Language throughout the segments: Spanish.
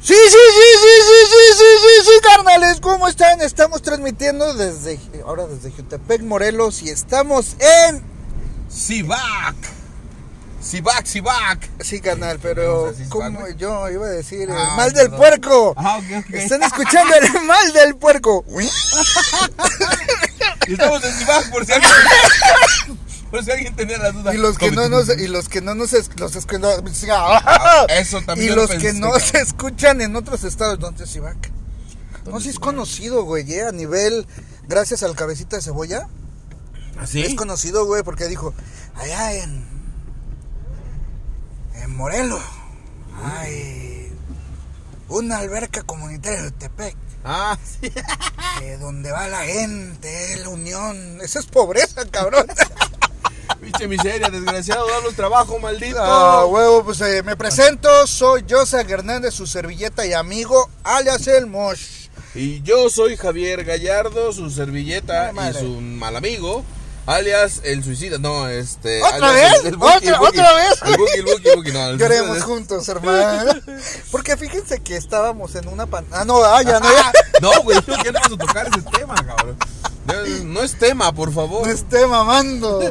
Sí, sí, sí, sí, sí, sí, sí, sí, sí, carnales, ¿cómo están? Estamos transmitiendo desde, ahora desde Jutepec, Morelos, y estamos en... Sibac. Sibac, Sibac. Sí, carnal, pero como yo iba a decir, el Ah, mal del perdón. puerco. Ah, ok, ok. Están escuchando el mal del puerco. Y estamos en Sibac por alguien, por si alguien tenía la duda. Y los que no nos, y los que no nos, los es- que no- eso también y los que no se escuchan en otros estados, ¿dónde es Ibac? No, sí es conocido, güey, eh, a nivel, gracias al cabecita de cebolla, ¿Así? es conocido, güey, porque dijo, allá en, en Morelos, hay una alberca comunitaria de Tepec, Ah, sí. eh, donde va la gente, la unión, eso es pobreza, cabrón. Pinche miseria, desgraciado, danos trabajo, maldito. Ah, huevo, pues eh, me presento, soy José Hernández, su servilleta y amigo, alias el Mosh. Y yo soy Javier Gallardo, su servilleta Ah, y su mal amigo, alias el suicida. No, este. ¿Otra vez? el- el Buki, ¿Otra- el Buki. otra vez? El Buki, el Buki, el Buki, no. el Lloremos suicida- juntos, hermano. Porque fíjense que estábamos en una pan... Ah, no, ah, ya no, ya. No, güey, yo ya no tocar ese tema, cabrón. No es tema, por favor. No esté mamando.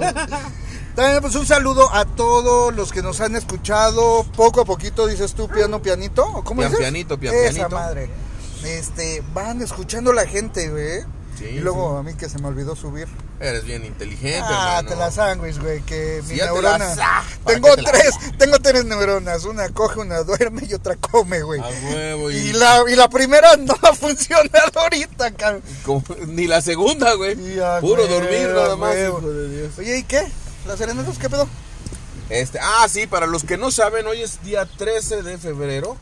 También pues un saludo a todos los que nos han escuchado. Poco a poquito dices tú piano pianito. ¿o ¿Cómo Pian, dices? pianito, pian, Esa pianito. madre. Este, van escuchando la gente, güey. Sí, y luego a mí que se me olvidó subir. Eres bien inteligente, Ah, hermano. te la sándwich, güey, que Sí, mi neurona. la sa- ¿para Tengo te tres, tengo tres neuronas. Una coge, una duerme y otra come, güey. A huevo, y, Y la, y la primera no va a funcionar ahorita, cabrón. ni la segunda, güey. Puro huevo, dormir nada más, hijo de Dios. Oye, ¿y qué? ¿Las serenatas qué pedo? Este, ah, sí, para los que no saben, hoy es día 13 de febrero.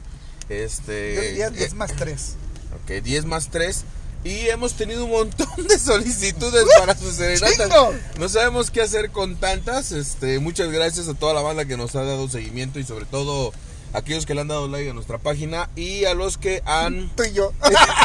Este. Yo diría 10 eh, más 3. Ok, 10 más 3. Y hemos tenido un montón de solicitudes para sus serenatas. ¡Chingo! No sabemos qué hacer con tantas. Este, muchas gracias a toda la banda que nos ha dado seguimiento y sobre todo a aquellos que le han dado like a nuestra página y a los que han. Tú y yo.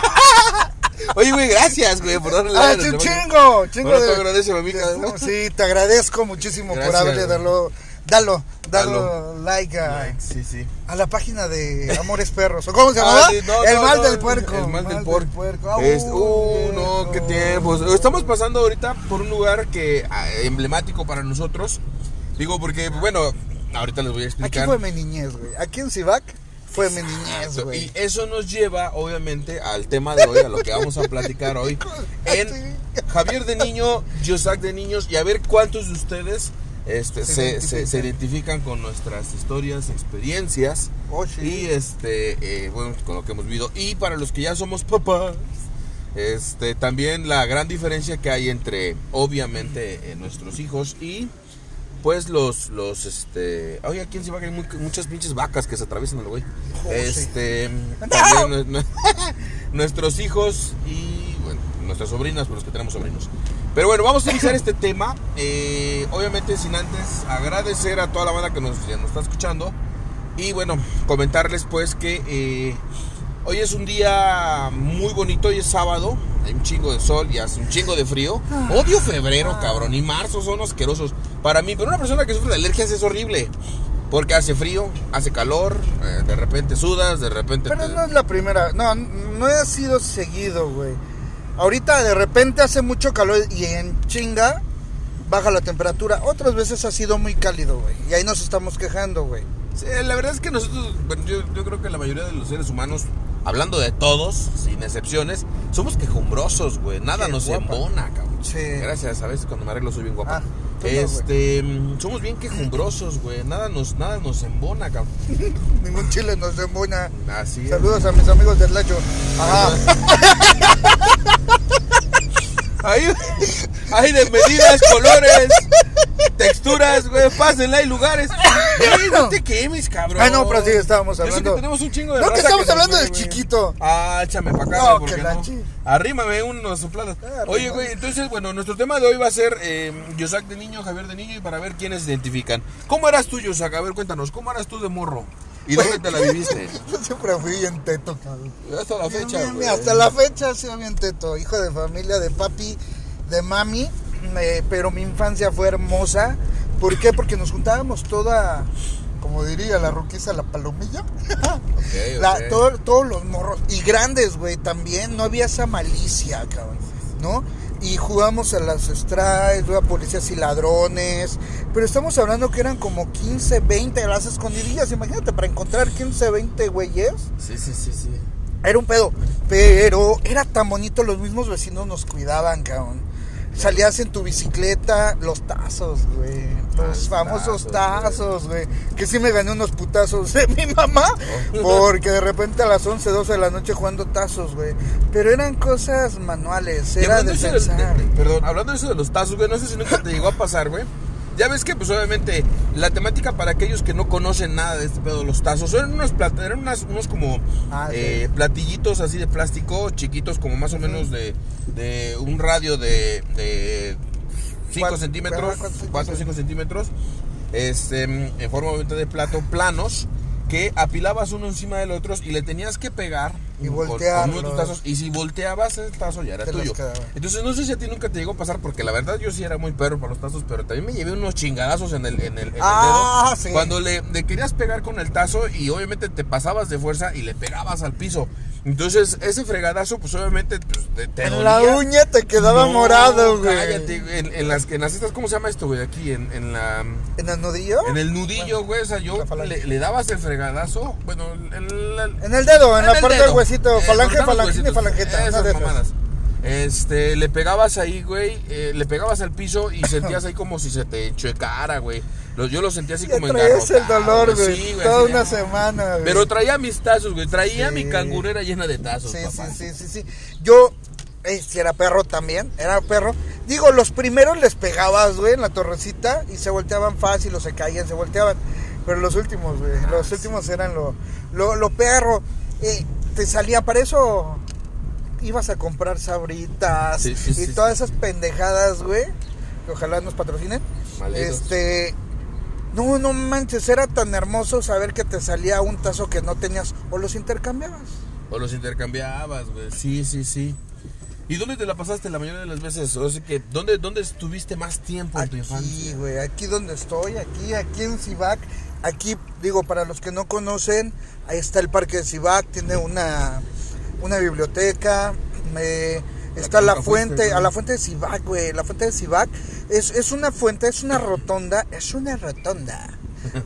Oye, güey, gracias, güey, por darle ¡Ah, like. a sí, nuestra página. chingo! ¡Chingo Bueno, de- tú agradece, amiga. de- Sí, te agradezco muchísimo por haberle dado, dalo, dalo, like a, Like, sí, sí. a la página de Amores Perros. ¿O cómo se Ah, sí, no, el no, mal no, del puerco. El mal del puerco. Ah, Es- uh, no, qué tiempos. Estamos pasando ahorita por un lugar que ah, emblemático para nosotros. Digo, porque, bueno, ahorita les voy a Aquí explicar. fue mi niñez, güey. Aquí en Cibac fue mi niñez, Y güey. eso nos lleva, obviamente, al tema de hoy, a lo que vamos a platicar hoy. En Javier de Niño, Yosac de Niños, y a ver cuántos de ustedes este, Se se, se- identifican. se identifican con nuestras historias, experiencias. Oh, sí. Y este, eh, bueno, con lo que hemos vivido. Y para los que ya somos papás, este, también la gran diferencia que hay entre, obviamente, eh, nuestros hijos y, pues, los, los, este, oye, aquí en Cibac hay muy- muchas pinches vacas que se atraviesan al güey. Oh, sí. este, también nue- nue- nuestros hijos y, bueno, nuestras sobrinas, por los que tenemos sobrinos. Pero bueno, vamos a iniciar este tema. eh, obviamente, sin antes agradecer a toda la banda que nos, ya nos está escuchando. Y bueno, comentarles pues que eh, hoy es un día muy bonito, hoy es sábado, hay un chingo de sol y hace un chingo de frío. Odio febrero, cabrón, y marzo son asquerosos. Para mí, pero una persona que sufre de alergias es horrible. Porque hace frío, hace calor, eh, de repente sudas, de repente... Pero te- no es la primera, no, no ha sido seguido, güey. Ahorita de repente hace mucho calor y en chinga baja la temperatura. Otras veces ha sido muy cálido, güey. Y ahí nos estamos quejando, güey. Sí, la verdad es que nosotros, bueno, yo, yo creo que la mayoría de los seres humanos, hablando de todos, sin excepciones, somos quejumbrosos, güey. Nada nos guapa. embona, cabrón. Sí. Gracias, a veces cuando me arreglo soy bien guapa. Ah, tú no, este, mm, somos bien quejumbrosos, güey. Nada nos, nada nos embona, cabrón. Ningún chile nos embona. Así es. Saludos a mis amigos del Lacho. Ajá. Hay, hay de medidas, colores, texturas, güey. Pásenla, hay lugares. No te quemes, cabrón. Ah, no, pero sí, estábamos hablando. que tenemos un chingo de No, que raza estamos nos hablando del güey. chiquito. Ah, échame para acá, No, güey, que porque la no. chi- Arrímame unos soplados. Ah, Oye, güey, entonces, bueno, nuestro tema de hoy va a ser eh, Yosac de niño, Javier de niño, y para ver quiénes se identifican. ¿Cómo eras tú, Yosac? A ver, cuéntanos, ¿cómo eras tú de morro? ¿Y dónde te la viviste? Yo siempre fui bien teto, cabrón. Hasta la fecha, Mira, hasta la fecha he sido bien teto. Hijo de familia, de papi, de mami. eh, pero mi infancia fue hermosa. ¿Por qué? Porque nos juntábamos toda como diría la roquiza, la palomilla. Ok, La- ok. todo- todos los morros. Y grandes, güey, también. No había esa malicia, cabrón. ¿No? Y jugamos a las strikes, a policías y ladrones. Pero estamos hablando que eran como 15, 20 las escondidillas. Imagínate, para encontrar 15, 20 güeyes. Sí, sí, sí, sí. Era un pedo. Pero era tan bonito, los mismos vecinos nos cuidaban, cabrón. Salías en tu bicicleta, los tazos, güey. Los famosos tazos, güey. Que sí me gané unos putazos de mi mamá. Porque de repente a las 11, 12 de la noche jugando tazos, güey. Pero eran cosas manuales, era de pensar. perdón, hablando de eso de los tazos, güey, no sé si nunca te llegó a pasar, güey. Ya ves que, pues, obviamente, la temática para aquellos que no conocen nada de este pedo de los tazos, eran unos, eran unas- unos como Ah, sí. eh, platillitos así de plástico, chiquitos, como más o menos de, de un radio de, de 5 Cuatro- centímetros, ajá, cuatro, 4 o 5 centímetros, este, en forma de plato, planos, que apilabas uno encima del otro y le tenías que pegar Y tus tazos y si volteabas el tazo ya era tuyo. Entonces no sé si a ti nunca te llegó a pasar porque la verdad yo sí era muy perro para los tazos, pero también me llevé unos chingadazos en el, en el, en el Ah, dedo. sí. Cuando le, le querías pegar con el tazo y obviamente te pasabas de fuerza y le pegabas al piso. Entonces ese fregadazo pues obviamente pues, te, te En dolía. la uña te quedaba No, morado, güey. Cállate. En, en las, en las estas, ¿cómo se llama esto, güey? Aquí en, en la... ¿En el nudillo? En el nudillo, güey, o sea, yo le, le dabas el fregadazo, bueno, en la, En el dedo, en, la el parte del huesito. Eh, falange, falangeta. Esas mamadas. Este, le pegabas ahí, güey, eh, le pegabas al piso y sentías ahí como si se te enchuecara, güey. Yo lo sentía así Ya como traías el engarrotado, dolor, güey. Sí, güey, Toda una semana, güey. Pero traía mis tazos, güey, traía Sí. mi cangurera llena de tazos, Sí, sí, papá. sí, sí, sí. Yo, eh, si era perro también, era perro. Digo, los primeros les pegabas, güey, en la torrecita y se volteaban fácil o se caían, se volteaban. Pero los últimos, güey, Ah, los últimos eran lo, lo, lo perro. Eh, te salía, para eso ibas a comprar sabritas Sí, sí, y sí, todas esas pendejadas, güey, que ojalá nos patrocinen. Este, no, no manches, era tan hermoso saber que te salía un tazo que no tenías o los intercambiabas. O los intercambiabas, güey. Sí, sí, sí. ¿Y dónde te la pasaste la mayoría de las veces? O sea que, ¿dónde, dónde estuviste más tiempo en tu Aquí, infancia? güey, aquí donde estoy, aquí, aquí en Cibac. Aquí, digo, para los que no conocen, ahí está el parque de Cibac, tiene una, una biblioteca, eh, está la fuente, fuiste, a la fuente de Cibac, güey, la fuente de Cibac es, es una fuente, es una rotonda, es una rotonda,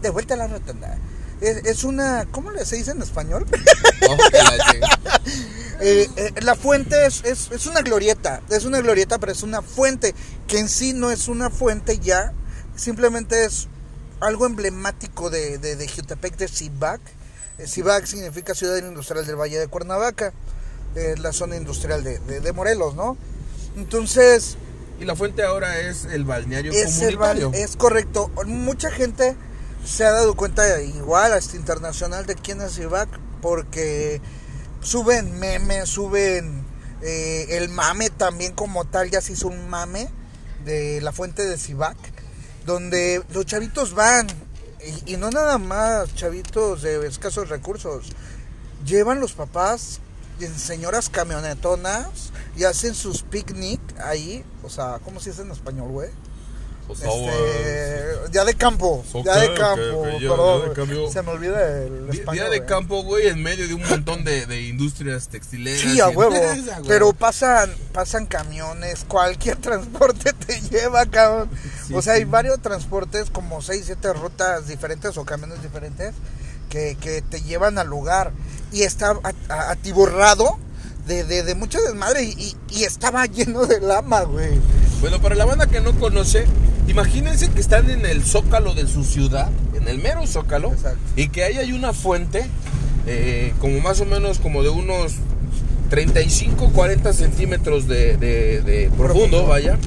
de vuelta a la rotonda. Es, es una, ¿cómo le se dice en español? Oh, la. Eh, eh, la fuente es, es, es una glorieta, es una glorieta, pero es una fuente, que en sí no es una fuente ya, simplemente es algo emblemático de, de, de Jutepec, de Cibac. Eh, Cibac significa Ciudad Industrial del Valle de Cuernavaca, eh, la zona industrial de, de- de Morelos, ¿no? Entonces, Y la fuente ahora es el balneario es, el comunitario. es correcto. Mucha gente se ha dado cuenta, igual hasta internacional, de quién es Cibac, porque suben memes, suben eh, el mame también como tal, ya se hizo un mame de la fuente de Cibac, donde los chavitos van, y, no nada más chavitos de escasos recursos, llevan los papás en señoras camionetonas y hacen sus picnic ahí, o sea, ¿cómo se dice en español, güey? Este, día de campo, día de campo, ya, perdón, de se me olvida el español. Día de güey. campo, güey, en medio de un montón de, de industrias textileras. Sí, a huevo. Pero pasan, pasan camiones, cualquier transporte te lleva, cabrón. Sí, o sea, hay varios transportes, como 6, 7 rutas diferentes o camiones diferentes que, que te llevan al lugar. Y está atiborrado de, de, de mucho desmadre y, y- y estaba lleno de lama, güey. Bueno, para la banda que no conoce, imagínense que están en el zócalo de su ciudad, en el mero zócalo, Exacto. y que ahí hay una fuente, eh, como más o menos como de unos 35, 40 centímetros de, de- de profundo, Profundo. vaya,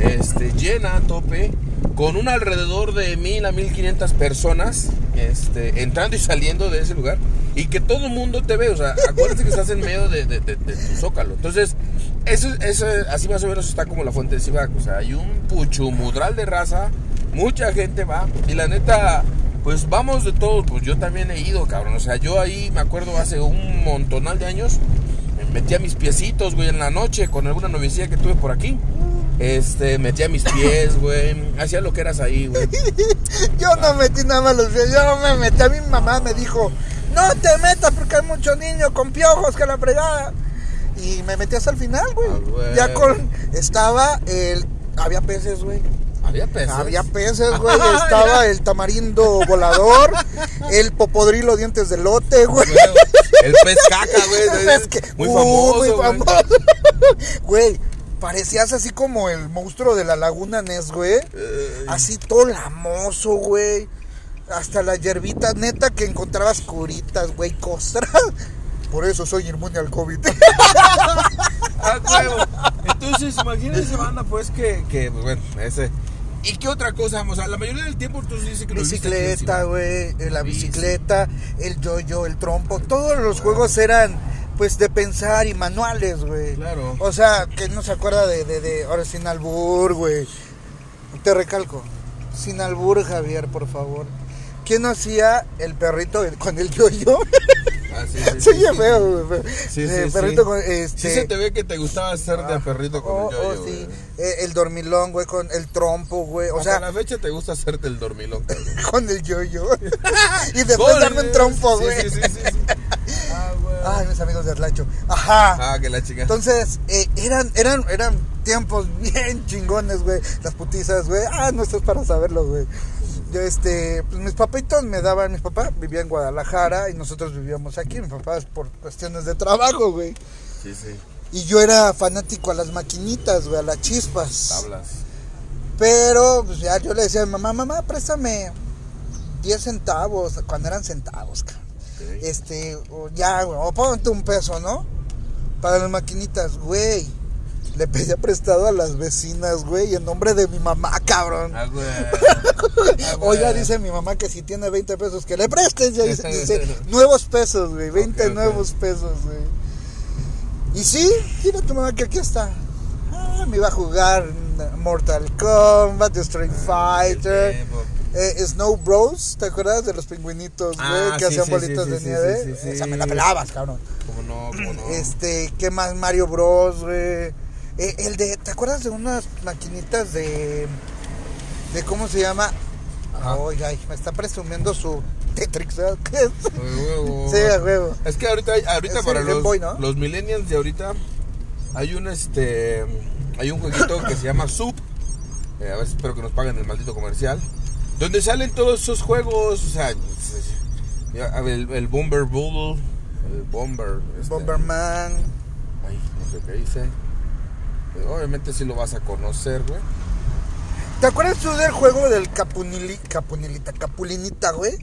este, llena a tope, con un alrededor de 1000 a 1500 personas este, entrando y saliendo de ese lugar, y que todo el mundo te ve, o sea, acuérdate que estás en medio de, de- de- de tu zócalo. Entonces, eso, eso, así más o menos está como la fuente de Cibac, o sea, hay un puchumudral de raza, mucha gente va, y la neta, pues vamos de todos, pues yo también he ido, cabrón, o sea, yo ahí me acuerdo hace un montonal de años, me metía mis piecitos, güey, en la noche con alguna noviecilla que tuve por aquí. Este, metía mis pies, güey. Hacía lo que eras ahí, güey. Yo no metí nada más los pies, yo no me metí. A mi mamá me dijo, no te metas porque hay muchos niños con piojos que la fregada. Y me metí hasta el final, güey. Ah, ya con. Estaba el. Había peces, güey. Había peces. Había peces, güey. Estaba el tamarindo volador, el popodrilo dientes de lote, güey. Güey, El pez caca, güey. Muy uh, muy famoso. Güey, parecías así como el monstruo de la laguna Ness, güey. Así todo lamoso, güey. Hasta las hierbitas, neta, que encontrabas curitas, güey, costras. Por eso soy inmune al COVID. Ah, huevo. Entonces, imagínense, banda, pues que, que, pues, bueno, ese. ¿Y qué otra cosa? O sea, la mayoría del tiempo tú dices que lo bicicleta, güey, la Bici. bicicleta, el yo-yo, el trompo, todos los juegos eran pues de pensar y manuales, güey. Claro. O sea, que no se acuerda de, de, de ahora sin albur, güey. Te recalco, sin albur, Javier, por favor. ¿Quién hacía el perrito con el yo-yo? Ah, sí, sí, sí, sí. feo, güey. Sí, El sí, perrito sí. con este. Sí se te ve que te gustaba hacer de perrito con Oh, el yoyo, oh, sí. Eh, el dormilón, güey, con el trompo, güey. O Hasta sea, la fecha te gusta hacerte el dormilón, cabrón. con el yo-yo. y después darme un trompo, güey. Sí, sí, sí. Ah. Ay, mis amigos de Atlacho. Ajá. Ah, que la chica. Entonces, eh, eran, eran, eran tiempos bien chingones, güey. Las putizas, güey. Ah, no estás para saberlo, güey. Yo, este, pues mis papitos me daban, mis papás vivían en Guadalajara y nosotros vivíamos aquí. Mis papás por cuestiones de trabajo, güey. Sí, sí. Y yo era fanático a las maquinitas, güey, a las chispas. Tablas. Pero, pues ya yo le decía a mi mamá, mamá, préstame 10 centavos, cuando eran centavos, cabrón. Este, o ya, güey, o ponte un peso, ¿no? Para las maquinitas, güey. Le pedía prestado a las vecinas, güey, en nombre de mi mamá, cabrón. Ah, güey. Ah, O ya dice mi mamá que si tiene 20 pesos, que le prestes. Ya dice, dice, nuevos pesos, güey, 20 Ok, ok. nuevos pesos, güey. Y sí, mira tu mamá que aquí está. Ah, me iba a jugar Mortal Kombat, Street Fighter. tiempo. Eh, Snow Bros, ¿te acuerdas de los pingüinitos, güey? Ah, que sí, hacían sí, bolitas sí, de nieve. Esa me la pelabas, cabrón. ¿Cómo no? ¿Cómo no? Este, ¿qué más? Mario Bros, güey. Eh, el de, ¿te acuerdas de unas maquinitas de. de cómo se llama? Ay, ay, me está presumiendo su Tetrix. Huevo. Sí, a huevo. Es que ahorita, ahorita Es para los, Boy, ¿no? los millennials de ahorita hay un este hay un jueguito que se llama Sub. Eh, a ver, espero que nos paguen el maldito comercial. Donde salen todos esos juegos, o sea, el, el Bomber Bull, el Bomber, este, Bomberman. Ay, no sé qué dice. Pero obviamente sí lo vas a conocer, güey. ¿Te acuerdas tú del juego del Capunili, Capunilita, Capulinita, güey?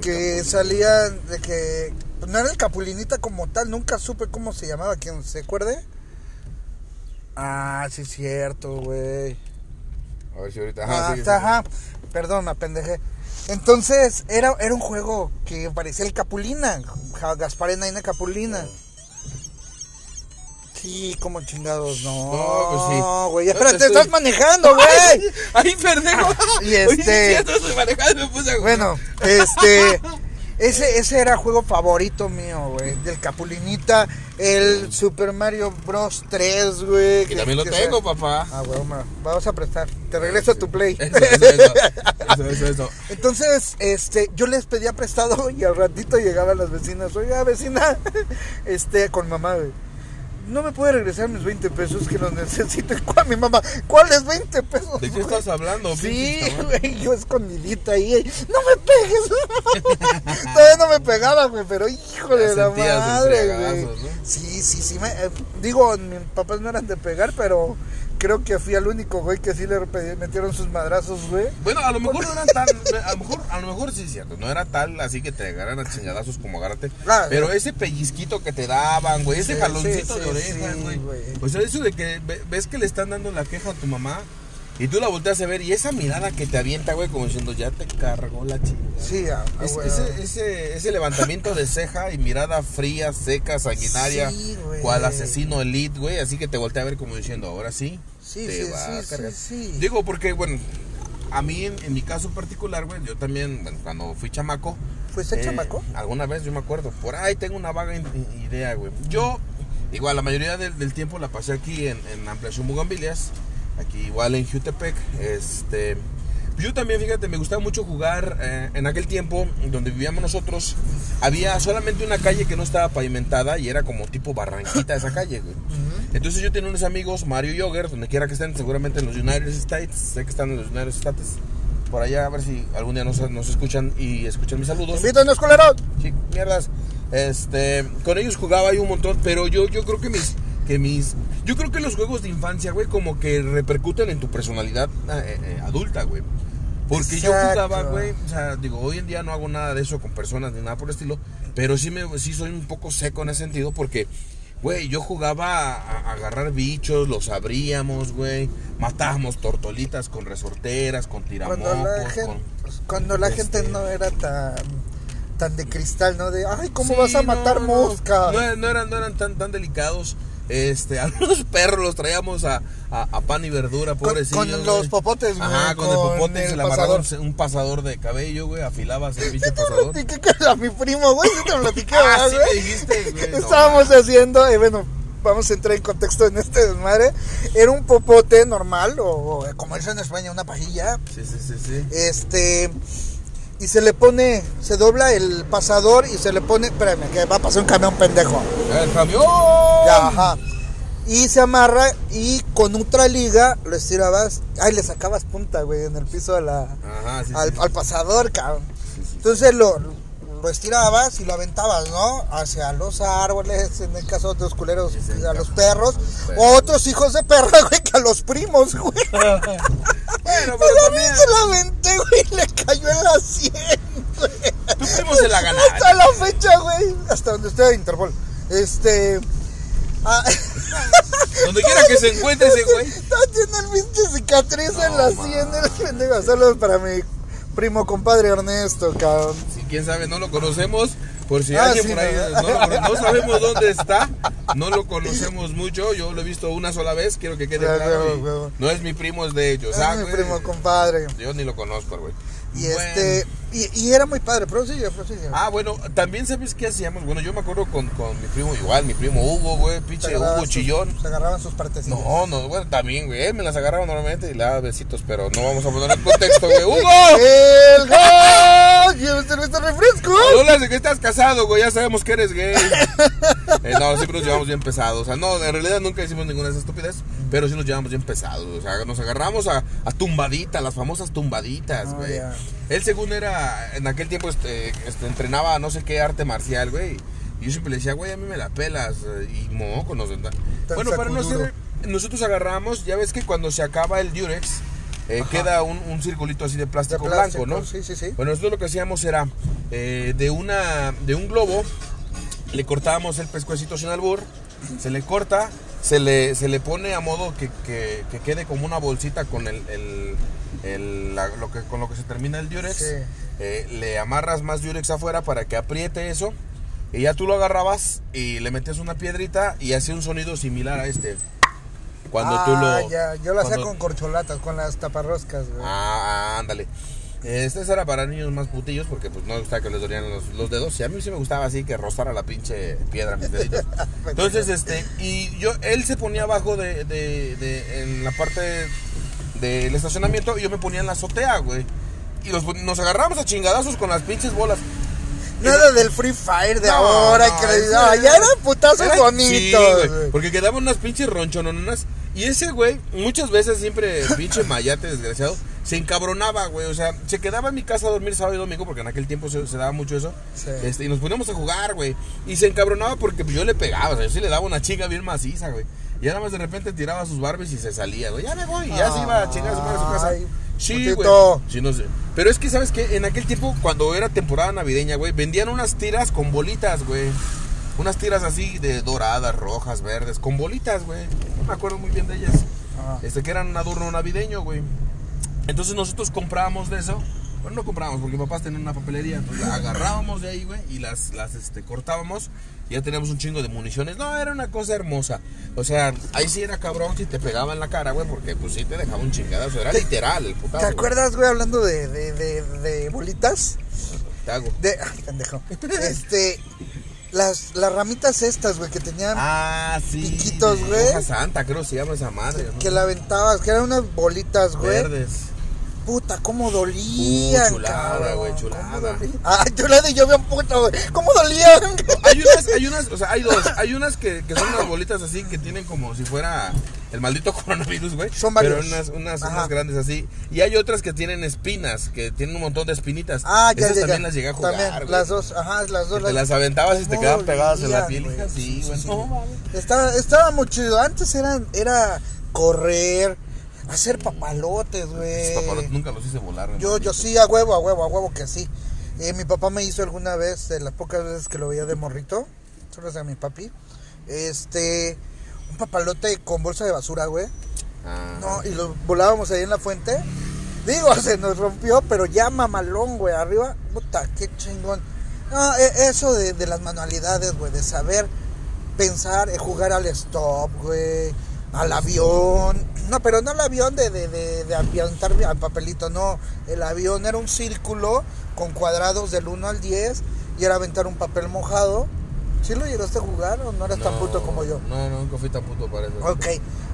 Que El salía de que. No era el Capulinita como tal, nunca supe cómo se llamaba, ¿quién se acuerde? Ah, sí, es cierto, güey. A ver si ahorita. Ah, Ajá, sí, sí, ajá. Perdón, apendejé. Entonces, era, era un juego que parecía el Capulina. Gasparena y Capulina. Sí, como chingados, no. No, pues sí. No, güey, espérate, te estás manejando, güey. Ay, pendejo. Y Oye, este- sí, manejando, me puse Bueno, este. Ese, ese era juego favorito mío, güey. Del Capulinita. El Super Mario Bros. 3, güey. Que también lo tengo, sea- papá. Ah, güey, vamos a prestar. Te regreso tu play. Eso, eso, eso. Eso, eso, eso. Entonces, este, yo les pedía prestado y al ratito llegaban las vecinas. Oiga, vecina, este, con mamá, güey. No me puede regresar mis 20 pesos que los necesito. ¿Y ¿Cuál, mi mamá? ¿Cuáles 20 pesos? ¿De qué güey? estás hablando? Sí, güey, yo escondidita ahí. No me pegues. Todavía no me pegaba, güey, pero hijo de la madre, güey. ¿no? Sí, sí, sí. me- eh, digo, mis papás no eran de pegar, pero creo que fui al único, güey, que sí le metieron sus madrazos, güey. Bueno, a lo mejor no eran tan. A lo mejor, a lo mejor sí es cierto. No era tal así que te agarran a chingadazos como agárrate. Ah, pero ese pellizquito que te daban, güey. Ese Sí, jaloncito sí, de orejas, güey. güey. o sea, eso de que ve- ves que le están dando la queja a tu mamá. Y tú la volteas a ver y esa mirada que te avienta, güey, como diciendo, ya te cargó la chingada. Sí, a, a Es- ese, ese, ese levantamiento de ceja y mirada fría, seca, sanguinaria, Sí, güey. cual asesino elite, güey, así que te voltea a ver como diciendo, ahora sí, Sí, te sí, va a cargar. Digo, porque, bueno, a mí, en, en mi caso particular, güey, yo también, bueno, cuando fui chamaco. ¿Fuiste eh, chamaco? Alguna vez, yo me acuerdo, por ahí tengo una vaga idea, güey. Yo Igual, la mayoría del, del tiempo la pasé aquí en, en Ampliación Bugambilias, aquí igual en Jutepec. Este, yo también, fíjate, me gustaba mucho jugar eh, en aquel tiempo donde vivíamos nosotros. Había solamente una calle que no estaba pavimentada y era como tipo barranquita esa calle, güey. Entonces yo tenía unos amigos, Mario Yogger, donde quiera que estén, seguramente en los United States, sé que están en los United States. Por allá, a ver si algún día nos, nos escuchan y escuchan mis saludos. Invítanos, culeros. Sí, mierdas. Este, con ellos jugaba ahí un montón, pero yo, yo creo que mis, que mis, yo creo que los juegos de infancia, güey, como que repercuten en tu personalidad eh, eh, adulta, güey. Porque yo jugaba, güey, o sea, digo, hoy en día no hago nada de eso con personas ni nada por el estilo, pero sí me, sí soy un poco seco en ese sentido porque, güey, yo jugaba a, a agarrar bichos, los abríamos, güey, matábamos tortolitas con resorteras, con tiramocos, Cuando la, gente, con... cuando la este- gente no era tan tan de cristal, ¿no? De, ay, ¿cómo Sí, vas a no, matar no, mosca? No, no eran, no eran tan, tan delicados. Este, a los perros los traíamos a, a, a pan y verdura, pobrecillos. con los popotes, güey, Ajá, con, el popote el pasador. un, pasador de cabello, güey. Afilabas el Te pasador. platiqué que a mi primo, güey, sí te platiqué, Ah, ¿verdad, sí me dijiste, güey. Estábamos haciendo, eh, bueno, vamos a entrar en contexto en este desmadre. Era un popote normal, o, o como dice en España, una pajilla. Sí, sí, sí, sí. Este. Y se le pone, se dobla el pasador y se le pone, espérame, que va a pasar un camión pendejo. ¡El camión! Ya, ajá. Y se amarra y con otra liga lo estirabas. Ay, le sacabas punta, güey, en el piso de la, Ajá, sí, al, sí. al pasador, cabrón. Sí. Entonces lo, lo estirabas y lo aventabas, ¿no? Hacia los árboles, en el caso de los culeros, a los. Perros. O otros hijos de perra, güey, que a los primos, güey. Bueno, pero Una también. vez se la aventé, güey, y le cayó en la sien, güey. Tu primo se la. Hasta la fecha, güey. Hasta donde de Interpol. Este. ah, Donde quiera que se encuentre ese güey. Está tiene el pinche cicatriz en la sien del pendejo. Saludos para mi primo compadre Ernesto, cabrón. Si quién sabe, no lo conocemos. Por si Ah, alguien sí, por ahí no, sabemos dónde está, no lo conocemos mucho. Yo lo he visto una sola vez, quiero que quede Claro, claro. huevo. No es mi primo, es de ellos. Es ah, mi primo compadre. Yo ni lo conozco, güey. Y Bueno. este. Y, y era muy padre, prosigue, prosigue. Ah, bueno, también sabes qué hacíamos. Bueno, yo me acuerdo con, con mi primo, igual, mi primo Hugo, güey, pinche agarraban Hugo sus- Chillón. Se agarraban sus partecitas. No, no, bueno, también, güey, él me las agarraba normalmente y le daba besitos, pero no vamos a poner el contexto, güey. ¡Hugo! ¡El gol! ¡Llévese nuestro refresco! Hablas de que estás casado, güey, ya sabemos que eres gay. Eh, no, siempre nos llevamos bien pesados. O sea, no, en realidad nunca hicimos ninguna de esas estúpidas, pero sí nos llevamos bien pesados. O sea, nos agarramos a, a tumbaditas, las famosas tumbaditas, Oh, güey. Él, según era, en aquel tiempo, este, este, entrenaba no sé qué arte marcial, güey. Y yo siempre le decía, güey, a mí me la pelas. eh, Y moco nos Bueno, para no hacer. Nosotros agarramos, ya ves que cuando se acaba el Durex, eh, queda un, un circulito así de plástico, De plástico, blanco, ¿no? sí, sí, sí. Bueno, nosotros lo que hacíamos era eh, de una de un globo le cortábamos el pescuecito sin albur, se le corta, se le, se le pone a modo que, que- que quede como una bolsita con el, el- el- la- lo que, con lo que se termina el diurex. Sí. Eh, le amarras más diurex afuera para que apriete eso. Y ya tú lo agarrabas y le metías una piedrita y hacía un sonido similar a este. Cuando tú ah, lo. ya. Yo lo hacía con corcholatas, con las taparroscas, güey. Ah, ándale. Este era para niños más putillos porque pues no me gustaba que les dolían los, los dedos. Y a mí sí me gustaba así que rozara la pinche piedra mis deditos. Entonces, este, y yo, él se ponía abajo de, de, de- en la parte del estacionamiento y yo me ponía en la azotea, güey. Y los nos agarramos a chingadazos con las pinches bolas. Nada del Free Fire de No, ahora. no, que le- era- ya eran putazos Era- bonitos, güey, porque quedaban unas pinches ronchononas. Y ese güey, muchas veces siempre, pinche mayate desgraciado, se encabronaba, güey. O sea, se quedaba en mi casa a dormir sábado y domingo, porque en aquel tiempo se, se daba mucho eso. Sí. Este, y nos poníamos a jugar, güey. Y se encabronaba porque yo le pegaba, o sea, yo sí le daba una chinga bien maciza, güey. Y nada más de repente tiraba sus Barbies y se salía, güey. Ya me voy, y ya se iba a chingar a su madre a su casa. Ay, Sí, güey. Sí, no sé. Pero es que, ¿sabes qué? En aquel tiempo, cuando era temporada navideña, güey, vendían unas tiras con bolitas, güey. Unas tiras así de doradas, rojas, verdes, con bolitas, güey. No me acuerdo muy bien de ellas. Ah. Este, que eran un adorno navideño, güey. Entonces nosotros comprábamos de eso. Bueno, no comprábamos porque mis papás tenían una papelería. Entonces agarrábamos de ahí, güey, y las, las este, cortábamos. Y ya teníamos un chingo de municiones. No, era una cosa hermosa. O sea, ahí sí era cabrón si te pegaba en la cara, güey, porque pues sí te dejaba un chingadazo. Era literal el putazo. ¿Te acuerdas, güey, hablando de, de, de, de bolitas? Te hago. De. Ay, pendejo. Este. las, las ramitas estas, güey, que tenían Ah, sí. Piquitos, güey. Santa, creo se llama esa madre. ¿no? que la aventabas, que eran unas bolitas, güey. Verdes. Puta, cómo dolían, Uh, chulada, güey, chulada. Ah, chulada y yo bien puto, güey. ¿Cómo dolían? Hay unas, hay unas, o sea, hay dos. Hay unas que, que son unas bolitas así que tienen como si fuera el maldito coronavirus, güey. Son Pero varios. unas, unas, Ajá. unas grandes así. Y hay otras que tienen espinas, que tienen un montón de espinitas. Ah, ya, Esas ya, también ya. las llegué a jugar, También, las dos, ajá, las dos. Que te las aventabas y te quedaban pegadas en la piel. güey. Sí, güey. Sí, sí. Estaba, estaba muy chido. Antes eran, era correr, hacer papalotes, güey. Papalotes nunca los hice volar, güey. Yo, yo sí, a huevo, a huevo, a huevo que sí. Eh, mi papá me hizo alguna vez, de las pocas veces que lo veía de morrito, solo de mi papi, este, un papalote con bolsa de basura, güey. Ah, No, y lo volábamos ahí en la fuente. Digo, se nos rompió, pero ya mamalón, güey, arriba. Puta, qué chingón. No, e- eso de, de las manualidades, güey, de saber pensar, eh, jugar al stop, güey, al avión. No, pero no el avión de, de, de, de aviantar papelito, no. El avión era un círculo con cuadrados del 1 al 10 y era aventar un papel mojado. ¿Sí lo llegaste a jugar o no eras tan puto como yo? No, no, nunca fui tan puto para eso. Ok,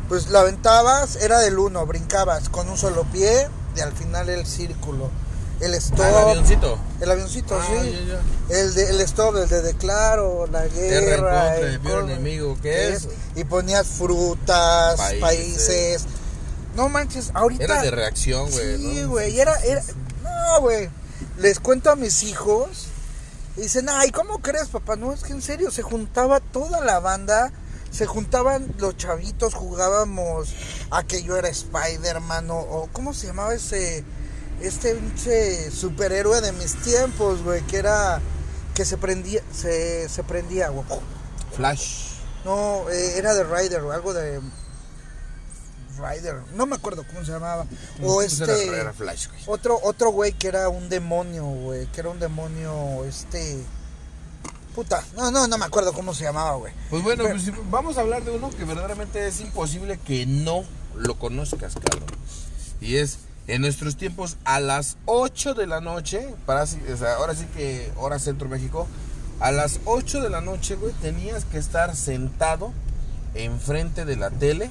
pues la aventabas, era del 1, brincabas con un solo pie y al final el círculo. El stop. Ah, el avioncito. El avioncito, Ah, sí. ya, ya. El, de, el stop, el de declaro, la guerra. contra el peor enemigo, ¿qué es? Y ponías frutas, países. Países. No manches, ahorita. Era de reacción, güey. Sí, ¿no? güey, era, era. No, güey. Les cuento a mis hijos. Y dicen, ay, ¿cómo crees, papá? No, es que en serio, se juntaba toda la banda. Se juntaban los chavitos, jugábamos a que yo era Spider-Man o, o ¿cómo se llamaba ese? Este pinche superhéroe de mis tiempos, güey, que era que se prendía, se, se prendía, güey. Flash. No, eh, era de Rider o algo de Rider, no me acuerdo cómo se llamaba. O Pues era- este Era Flash, güey. otro otro güey que era un demonio, güey, que era un demonio este puta. No, no, no me acuerdo cómo se llamaba, güey. Pues bueno, Pero- pues vamos a hablar de uno que verdaderamente es imposible que no lo conozcas, cabrón. Y es en nuestros tiempos a las 8 de la noche, para, o sea, ahora sí que hora Centro México, a las 8 de la noche, güey, tenías que estar sentado enfrente de la tele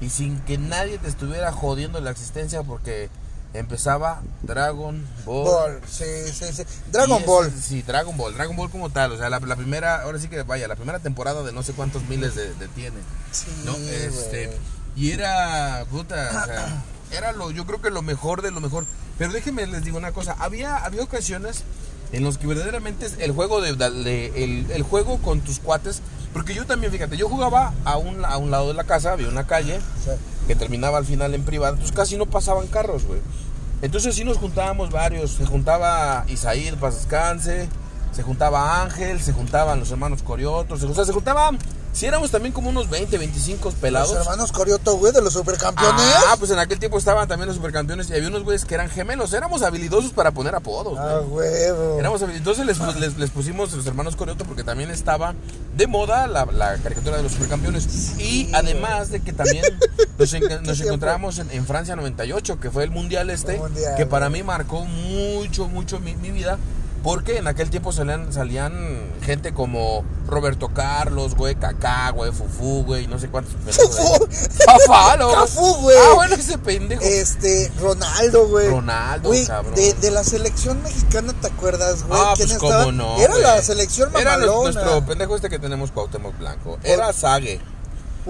y sin que nadie te estuviera jodiendo la existencia porque empezaba Dragon Ball. Ball, sí, sí, sí. Dragon Ball. Sí, Dragon Ball, Dragon Ball como tal, o sea, la, la primera, ahora sí que vaya, la primera temporada de no sé cuántos miles de, de tiene, Sí, ¿no? Este, y era, puta, o sea, era lo, yo creo que lo mejor de lo mejor, pero déjenme les digo una cosa, había, había ocasiones en los que verdaderamente es el juego de, de- el, el juego con tus cuates, porque yo también, fíjate, yo jugaba a un, a un lado de la casa, había una calle, Sí. que terminaba al final en privado, entonces casi no pasaban carros, güey. Entonces sí nos juntábamos varios, se juntaba Isaír, paz descanse, se juntaba Ángel, se juntaban los hermanos Coriotos, se, o sea, se juntaban, si éramos también como unos 20, 25 pelados. Los hermanos Corioto, güey, de los supercampeones. Ah, pues en aquel tiempo estaban también los supercampeones y había unos güeyes que eran gemelos, éramos habilidosos para poner apodos, Ah, güey. huevo. Éramos habil- entonces les, les- les pusimos los hermanos Corioto porque también estaba de moda la, la caricatura de los supercampeones. y además de que también nos, en- nos encontrábamos en, en Francia 98, que fue el mundial este, El mundial, que para güey. mí marcó mucho, mucho mi, mi vida. Porque en aquel tiempo salían, salían gente como Roberto Carlos, güey, Kaká, güey, Fufú, güey, no sé cuántos. Fufú. Fafá, ¿no? Cafú, güey. Ah, bueno, ese pendejo. Este, Ronaldo, güey. Ronaldo, Güey, cabrón. De, de la selección mexicana, ¿te acuerdas, güey? Ah, ¿Quién pues estaba? cómo no. Era güey. la selección Era mamalona. nues- nuestro pendejo este que tenemos Cuauhtémoc Blanco. Era Sague.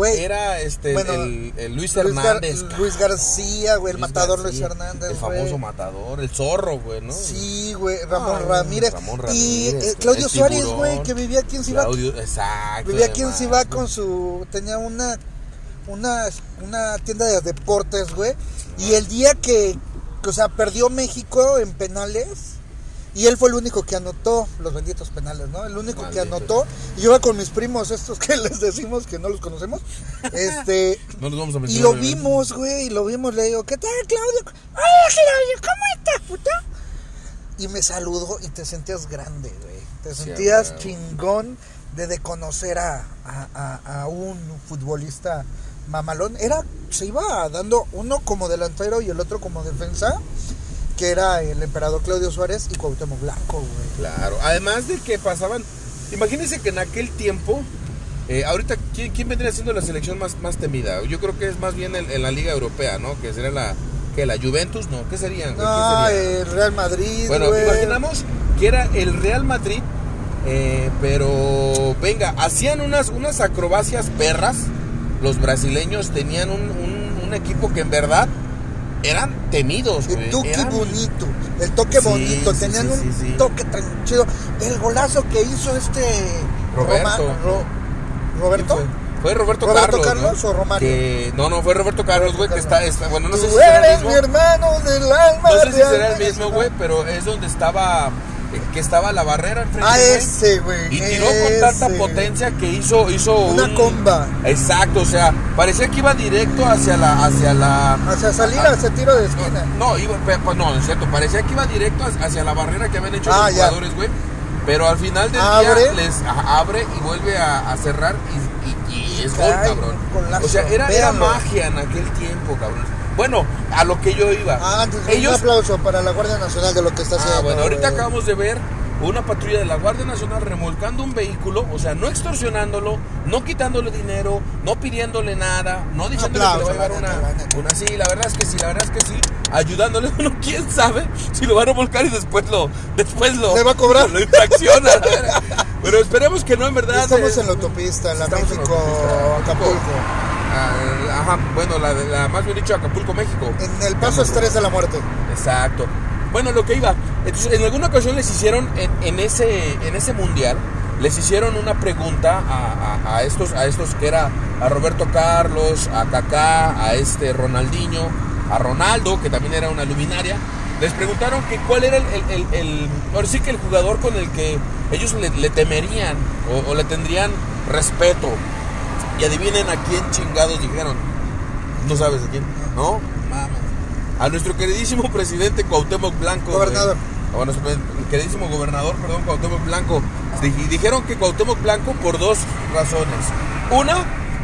Era este bueno, el, el Luis Gar- Hernández. Luis. García, güey, el Luis matador Luis Hernández, El famoso matador, el zorro, güey, ¿no? Sí, güey, Ramón Ah, Ramírez. Ramón y Ramírez, eh, Claudio Suárez, güey, que vivía aquí en Cibac. Claudio, exacto. Vivía aquí en güey. con su. Tenía una. Una, una tienda de deportes, güey. Y el día que. O sea, perdió México en penales. Y él fue el único que anotó los benditos penales, ¿no? El único que anotó. Y yo iba con mis primos, estos que les decimos que no los conocemos. Este. No los vamos a Y mencionar. lo obviamente. vimos, güey, y lo vimos, le digo, ¿qué tal, Claudio? Hola, Claudio, ¿cómo estás, puta? Y me saludó y te sentías grande, güey. Te sentías chingón de, de conocer a, a- a- a un futbolista mamalón. Era, se iba dando uno como delantero y el otro como defensa, que era el emperador Claudio Suárez y Cuauhtémoc Blanco, güey. Claro. Además de que pasaban. Imagínense que en aquel tiempo, eh, ahorita, ¿quién, quién vendría siendo la selección más, más temida? Yo creo que es más bien en, en la Liga Europea, ¿no? Que sería la, que la Juventus, ¿no? ¿Qué serían? No, sería? el Real Madrid, Bueno, imaginamos que era el Real Madrid, eh, pero venga, hacían unas, unas acrobacias perras. Los brasileños tenían un, un- un equipo que en verdad eran temidos, güey. El toque Eran- bonito, el toque Sí, bonito, sí, tenían sí, un toque tan chido. El golazo que hizo este Roberto. Roma- Ro- ¿Quién Roberto. fue? Fue Roberto, ¿Roberto Carlos. Carlos ¿no? o Romario? Que- no, no, fue Roberto Carlos, güey, que está, está- Bueno, no sé si será el mismo. mi hermano del alma. No sé si será el mismo, güey, pero es donde estaba. Que estaba la barrera enfrente. Ah, ese, güey. Y tiró con tanta potencia que hizo, hizo Una un- comba. Exacto, o sea, parecía que iba directo hacia la, hacia la. Hacia salir a- hacia tiro de esquina. No, iba, pues no, es cierto, parecía que iba directo hacia- la barrera que habían hecho Ah, los jugadores, güey. Pero al final del Abre. día les abre y vuelve a, a cerrar y, y- y es gol, cabrón. O sea, era, era magia en aquel tiempo, cabrón. Bueno, a lo que yo iba. Ah, antes, un aplauso para la Guardia Nacional de lo que está haciendo. Ah, bueno, ahorita acabamos de ver una patrulla de la Guardia Nacional remolcando un vehículo, o sea, no extorsionándolo, no quitándole dinero, no pidiéndole nada, no diciéndole que le va a llevar una, la neta. una sí, la verdad es que sí, la verdad es que sí, ayudándole, bueno, quién sabe si lo va a remolcar y después lo, después lo, Le va a cobrar. lo infracciona, pero esperemos que no, en verdad. Estamos en la autopista, en la estamos en la México, autopista. Acapulco. Ajá, bueno, la, más bien dicho Acapulco, México. En el paso estrés de la muerte. Exacto. Bueno, lo que iba. Entonces, en alguna ocasión les hicieron en, en ese en ese mundial les hicieron una pregunta a, a- a estos a estos que era a Roberto Carlos, a Kaká, a este Ronaldinho, a Ronaldo que también era una luminaria. Les preguntaron que cuál era el, el, el- el- ahora sí que el jugador con el que ellos le, le temerían o, o le tendrían respeto. Y adivinen a quién chingados dijeron. No sabes a quién, ¿no? Mames. A nuestro queridísimo presidente Cuauhtémoc Blanco. Gobernador. A nuestro queridísimo gobernador, perdón, Cuauhtémoc Blanco. Di- Dijeron que Cuauhtémoc Blanco por dos razones. Una,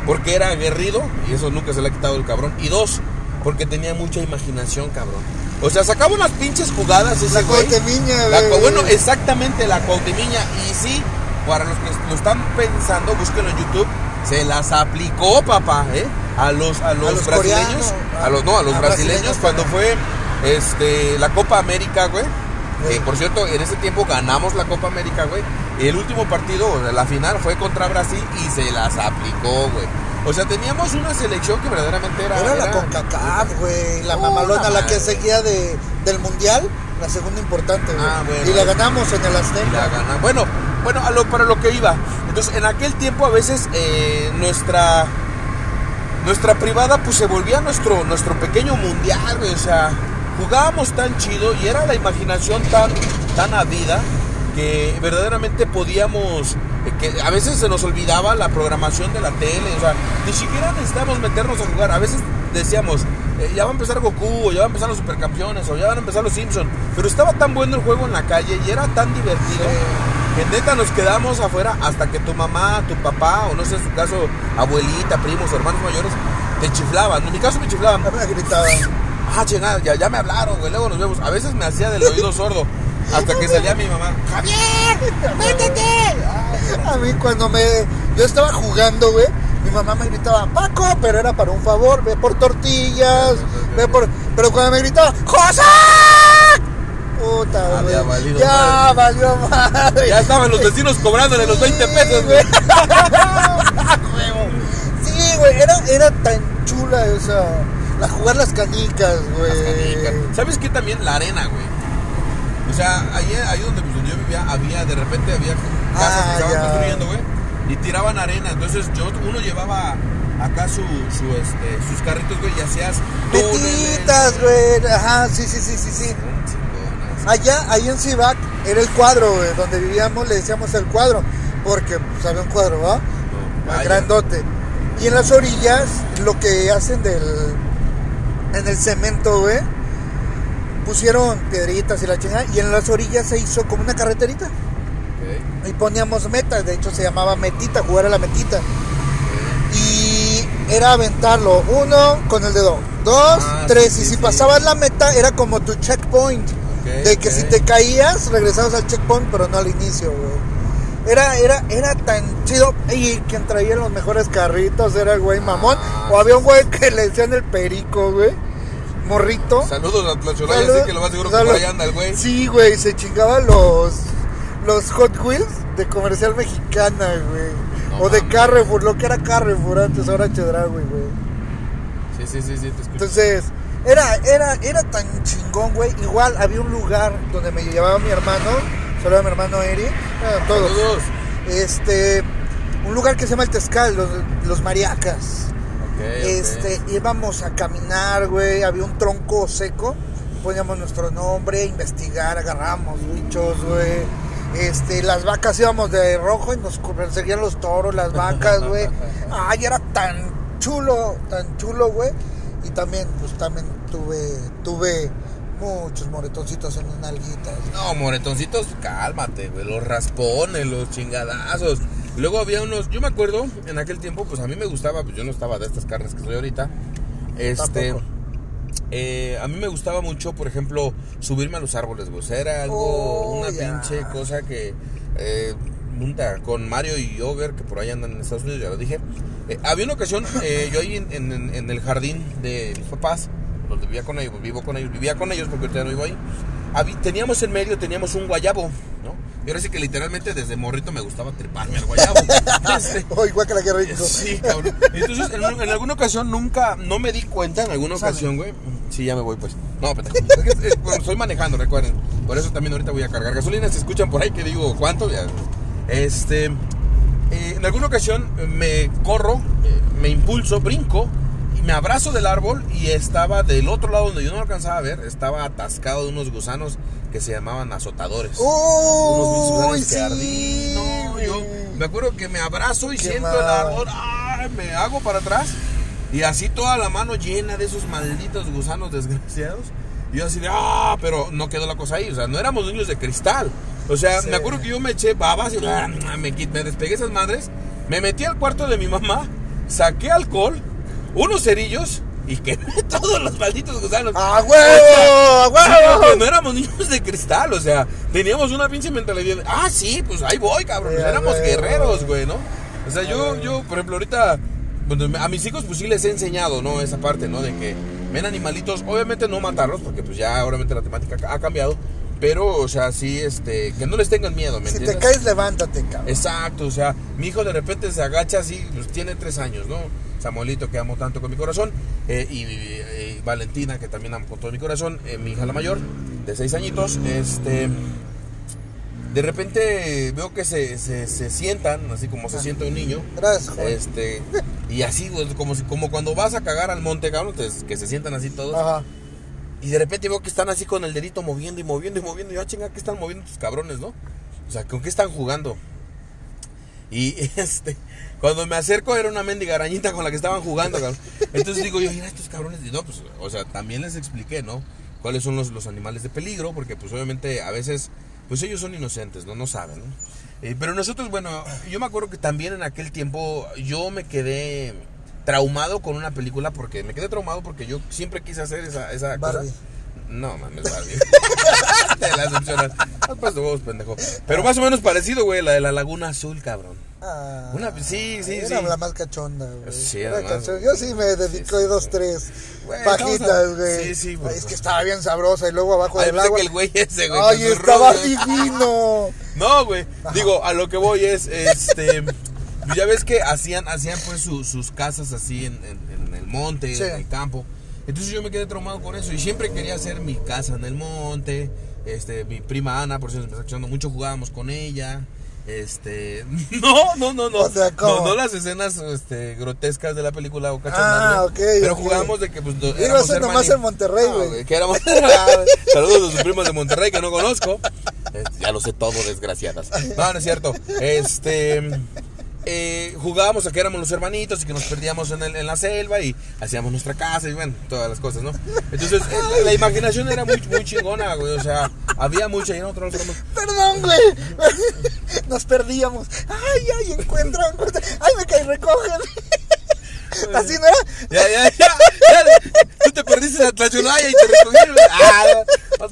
porque era aguerrido, y eso nunca se le ha quitado el cabrón. Y dos, porque tenía mucha imaginación, cabrón. O sea, sacaba unas pinches jugadas ese La güey. Cuauhtemiña, La Bueno, exactamente, la Cuauhtemiña. Y sí, para los que lo están pensando, búsquenlo en YouTube. Se las aplicó, papá, ¿eh? A los, a los, los brasileños. coreanos, a los, no, a los a brasileños, brasileños cuando fue este, la Copa América, güey. Que por cierto, en ese tiempo ganamos la Copa América, güey. Y el último partido, la final, fue contra Brasil y se las aplicó, güey. O sea, teníamos una selección que verdaderamente era. Era la CONCACAF, güey. La mamalona, la que seguía de, del mundial, la segunda importante, güey. Ah, bueno. Y la ganamos en el y la Azteca. gana. Bueno, bueno, a lo, para lo que iba. Entonces, en aquel tiempo a veces eh, nuestra nuestra privada pues se volvía nuestro nuestro pequeño mundial, o sea, jugábamos tan chido y era la imaginación tan tan avida que verdaderamente podíamos eh, que a veces se nos olvidaba la programación de la tele, o sea, ni siquiera necesitábamos meternos a jugar, a veces decíamos, eh, ya va a empezar Goku, o ya va a empezar los supercampeones, o ya van a empezar los Simpsons, pero estaba tan bueno el juego en la calle y era tan divertido que neta nos quedamos afuera hasta que tu mamá, tu papá, o no sé en su caso, abuelita, primos, hermanos mayores, te chiflaban. En mi caso me chiflaban. Me gritaban. Ah, chingada, ya, ya me hablaron, güey, luego nos vemos. A veces me hacía del oído sordo. Hasta que salía mi mamá. ¡Javier! ¡Métete! A mí cuando me... Yo estaba jugando, güey. Mi mamá me gritaba, Paco, pero era para un favor, ve por tortillas, ve por... Pero cuando me gritaba, ¡José! Puta, Había güey. valido Ya madre. valió madre. Ya estaban los vecinos cobrándole los 20 pesos, güey. Sí, güey, era, era tan chula esa. La jugar las canicas, güey. ¿Sabes qué también? La arena, güey. O sea, ahí, ahí donde, pues, donde yo vivía, había, de repente había casas Ah, que estaban ya. construyendo, güey. Y tiraban arena. Entonces yo, uno llevaba acá su, su, este, sus carritos, güey, y hacías. Metitas, güey. Ajá, sí, sí, sí, sí, sí. Allá, ahí en Cibac, era el cuadro, güey. Donde vivíamos le decíamos el cuadro. Porque, pues, había un cuadro, ¿va? No, Ah, vaya. Grandote. Y en las orillas, lo que hacen del. En el cemento, güey. Pusieron piedritas y la chingada. Y en las orillas se hizo como una carreterita. Ok, Y poníamos metas, de hecho se llamaba metita, jugar a la metita. Y era aventarlo, uno con el dedo, dos, Ah, tres. sí, y si sí. pasabas la meta, era como tu checkpoint. De que si te caías, regresabas al checkpoint, pero no al inicio, güey. Era, era, era tan chido. Y quien traía los mejores carritos era el güey mamón. Ah, o había un güey que le decían el perico, güey. Morrito. Saludos a Tlacholaya, Salud- así que lo más seguro que salud. por ahí anda el güey. Sí, güey, se chingaba los los Hot Wheels de comercial mexicana, güey. No o de. Carrefour, lo que era Carrefour antes, ahora Chedraui, güey. Sí, sí, sí, sí, te escucho. Entonces, era, era, era tan chingón, güey. Igual había un lugar donde me llevaba mi hermano, solo mi hermano Eric, bueno, todos. Saludos. Este, un lugar que se llama El Tezcal, los, los mariacas. Este, íbamos a caminar, güey, había un tronco seco, poníamos nuestro nombre, investigar, agarramos bichos, güey. Este, las vacas íbamos de rojo y nos perseguían los toros, las vacas, güey. Ay, era tan chulo, tan chulo, güey. Y también, pues también tuve, tuve muchos moretoncitos en mis nalguitas. No, moretoncitos, cálmate, güey. Los raspones, los chingadazos. Luego había unos, yo me acuerdo, en aquel tiempo, pues a mí me gustaba, pues yo no estaba de estas carnes que soy ahorita. Este, eh, a mí me gustaba mucho, por ejemplo, subirme a los árboles, güey. O sea, era algo, Oh, una pinche cosa que, eh, con Mario y Yoger, que por ahí andan en Estados Unidos, ya lo dije. Eh, había una ocasión, eh, yo ahí en, en- en el jardín de mis papás, donde vivía con ellos, vivo con ellos, vivía con ellos porque ahorita no vivo ahí. Habí- teníamos en medio, teníamos un guayabo, ¿no? Y ahora sí que literalmente desde morrito me gustaba treparme al guayabo. Este, Oh, igual que la que rico. Sí, cabrón. Entonces, en, en alguna ocasión nunca, no me di cuenta, en alguna ocasión, güey. Sí, ya me voy, pues. No, pendejo. Estoy manejando, recuerden. Por eso también ahorita voy a cargar gasolina. Si escuchan por ahí que digo cuánto, ya. Este. Eh, en alguna ocasión me corro, eh, me impulso, brinco y me abrazo del árbol y estaba del otro lado donde yo no lo alcanzaba a ver, estaba atascado de unos gusanos que se llamaban azotadores. unos Uy, gusanos que ardí. sí. No, yo me acuerdo que me abrazo y Qué siento el árbol, ¡ay! me hago para atrás y así toda la mano llena de esos malditos gusanos desgraciados. Y yo así de, ah, pero no quedó la cosa ahí, o sea, no éramos niños de cristal. O sea, Sí. me acuerdo que yo me eché babas y ah, me, me despegué esas madres, me metí al cuarto de mi mamá, saqué alcohol, unos cerillos y quemé todos los malditos gusanos. ¡A huevo! ¡A huevo! no éramos niños de cristal, o sea, teníamos una pinche mentalidad de, ah, sí, pues ahí voy, cabrón, pues éramos guerreros, güey. güey, ¿no? O sea, yo, yo, por ejemplo, ahorita, a mis hijos, pues sí les he enseñado, ¿no? Esa parte, ¿no? De que ven animalitos, obviamente no matarlos, porque pues ya, obviamente la temática ha cambiado, pero, o sea, sí, este, que no les tengan miedo, ¿me Si te caes, levántate, cabrón. Exacto, o sea, mi hijo de repente se agacha así, pues tiene tres años, ¿no? Samuelito, que amo tanto con mi corazón, eh, y, y Valentina, que también amo con todo mi corazón, eh, mi hija la mayor, de seis añitos, este... De repente veo que se, se, se sientan, así como se sienta un niño, Gracias, joven. este... Y así, güey, como, si- como cuando vas a cagar al monte, cabrón, que se sientan así todos. Ajá. Y de repente veo que están así con el dedito moviendo y moviendo y moviendo. Y yo, ah, chinga, ¿qué están moviendo tus cabrones, no? O sea, ¿con qué están jugando? Y este, cuando me acerco era una mendiga arañita con la que estaban jugando, cabrón. Entonces digo yo, mira estos cabrones. Y no, pues, o sea, también les expliqué, ¿no? Cuáles son los, los animales de peligro, porque pues obviamente a veces, pues ellos son inocentes, ¿no? No saben, ¿no? Eh, pero nosotros, bueno, yo me acuerdo que también en aquel tiempo yo me quedé traumado con una película porque me quedé traumado porque yo siempre quise hacer esa, esa cosa. Barbie. No, mames, Barbie. Te la decepcionas. Ah, pues, pendejo. Pero más o menos parecido, güey, la de la Laguna Azul, cabrón. Ah, Una- sí, sí, era sí. la más cachonda, güey. Sí, Era además, cachonda. Yo sí me dedico sí, dos, tres Güey, pajitas, a- güey. sí, sí, pues, Ay, es que pues. estaba bien sabrosa y luego abajo del agua. que el güey ese, güey. Ay, estaba divino. No, güey. Digo, a lo que voy es, este, ya ves que hacían, hacían pues su- sus casas así en, en- en el monte, Sí. en el campo. Entonces yo me quedé traumado con eso y siempre quería hacer mi casa en el monte. Este, mi prima Ana, por eso me está escuchando mucho, jugábamos con ella. Este, no, no, no, no. O sea, ¿cómo? No, no las escenas este, grotescas de la película o Ah, cachondas, ok, Pero ok. jugábamos de que pues no- Iba a nomás en Monterrey, güey. que éramos Saludos a sus primos de Monterrey que no conozco. Este, ya lo sé todo, desgraciadas. No, no es cierto. Este. Eh, jugábamos a que éramos los hermanitos y que nos perdíamos en, el- en la selva y hacíamos nuestra casa y bueno, todas las cosas, ¿no? Entonces, eh, la, la imaginación era muy, muy chingona, güey. O sea, había mucha y era otra Perdón, güey. Nos perdíamos. Ay, ay, encuentra, encuentra. Ay, me caí, recogen. Así no era. Ya, ya, ya, ya. Tú te perdiste en Atlachulaya y te recogieron. Ah,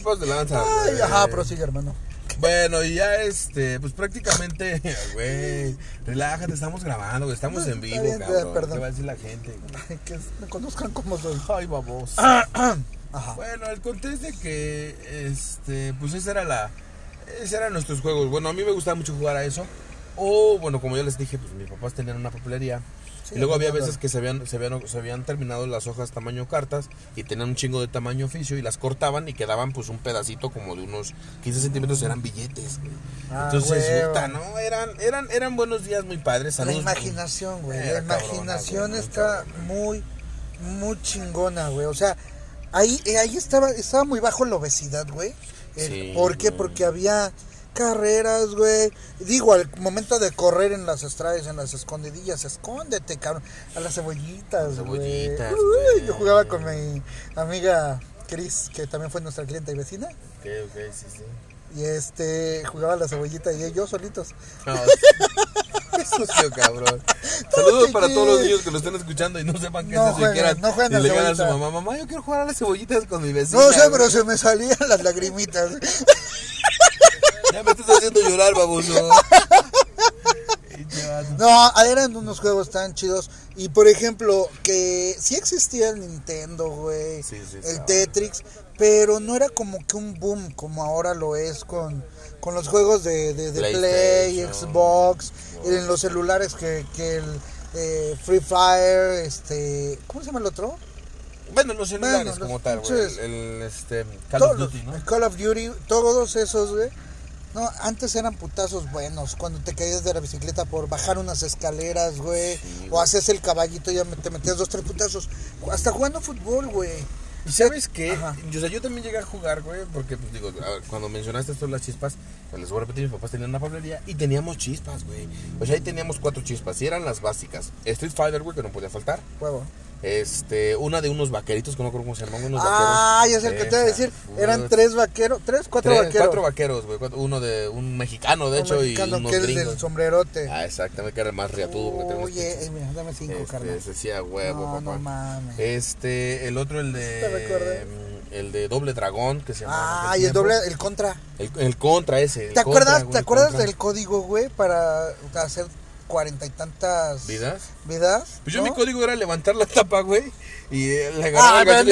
más de lanza. Ay, ajá, prosigue, hermano. Bueno, y ya este, pues prácticamente, güey, relájate, estamos grabando, güey, estamos en vivo, bien, cabrón. perdón. ¿Qué va a decir la gente? Que me conozcan como soy. Ay, babos. Ajá. Bueno, el contexto de que, este, pues esa era la, ese eran nuestros juegos. Bueno, a mí me gustaba mucho jugar a eso. O, bueno, como yo les dije, pues mis papás tenían una papelería. Sí, y luego había veces que se habían, se, habían, se habían terminado las hojas tamaño cartas y tenían un chingo de tamaño oficio y las cortaban y quedaban pues un pedacito como de unos 15 centímetros, eran billetes. güey. Ah, Entonces, puta, ¿no? Eran, eran, eran buenos días muy padres. La imaginación, güey. La cabrona, imaginación está cabrona. muy, muy chingona, güey. O sea, ahí, eh, ahí estaba, estaba muy bajo la obesidad, güey. El- Sí, ¿Por qué? güey. Porque había carreras, güey. Digo, al momento de correr en las estrellas, en las escondidillas, escóndete, cabrón. A las cebollitas, güey. cebollitas, Uy, güey. Yo jugaba con mi amiga Cris, que también fue nuestra clienta y vecina. Ok, ok, sí, sí. Y este, jugaba la cebollita y yo solitos. No, qué sucio, cabrón. Saludos para todos los niños que lo están escuchando y no sepan qué No es eso y jueguen, quieran. no jueguen y a le digan a su mamá, mamá, yo quiero jugar a las cebollitas con mi vecina. No sé, güey". pero se me salían las lagrimitas. Ya me estás haciendo llorar, baboso. No, eran unos juegos tan chidos. Y por ejemplo, que sí existía el Nintendo, güey. Sí, sí, el. Tetrix. Pero no era como que un boom como ahora lo es con, con los juegos de, de, de Play. Xbox. En los celulares que, que el eh, Free Fire, este... ¿Cómo se llama el otro? Bueno, los celulares Bueno, los como tal, güey. El, el, este, Call Todos of Duty, ¿no? el Call of Duty, todos esos, güey. No, antes eran putazos buenos. Cuando te caías de la bicicleta por bajar unas escaleras, güey. Sí, o haces el caballito y ya te metías dos, tres putazos. Hasta jugando fútbol, güey. ¿Y sabes qué? Ajá. Yo, o sea, yo también llegué a jugar, güey, porque, pues, digo, ver, cuando mencionaste esto de las chispas, pues, les voy a repetir, mis papás tenían una papelería y teníamos chispas, güey. O sea, ahí teníamos cuatro chispas y eran las básicas. Street Fighter, güey, que no podía faltar. Huevo. Este, una de unos vaqueritos que no creo cómo se llaman, unos Ah, vaqueros. ya sé el que te iba a decir. Eran tres vaqueros, tres, cuatro Tres- vaqueros. Cuatro vaqueros, güey. Uno de un mexicano, de Un hecho, mexicano y unos que es del sombrerote. Ah, exactamente, que era el más riatudo. Oye, eh, mira, dame cinco, este, carnal. decía huevo, No, papá. no mames. Este, el otro, el Te de. El de doble dragón, que se llamaba. en Ah, y el tiempo. doble, el contra. El, el contra ese. el ¿Te contra, acuerdas, güey, ¿te acuerdas del código, güey, para hacer cuarenta y tantas ¿Vidas? vidas? Pues yo mi código era levantar la tapa, güey. Y eh, le agarraba Ah, pues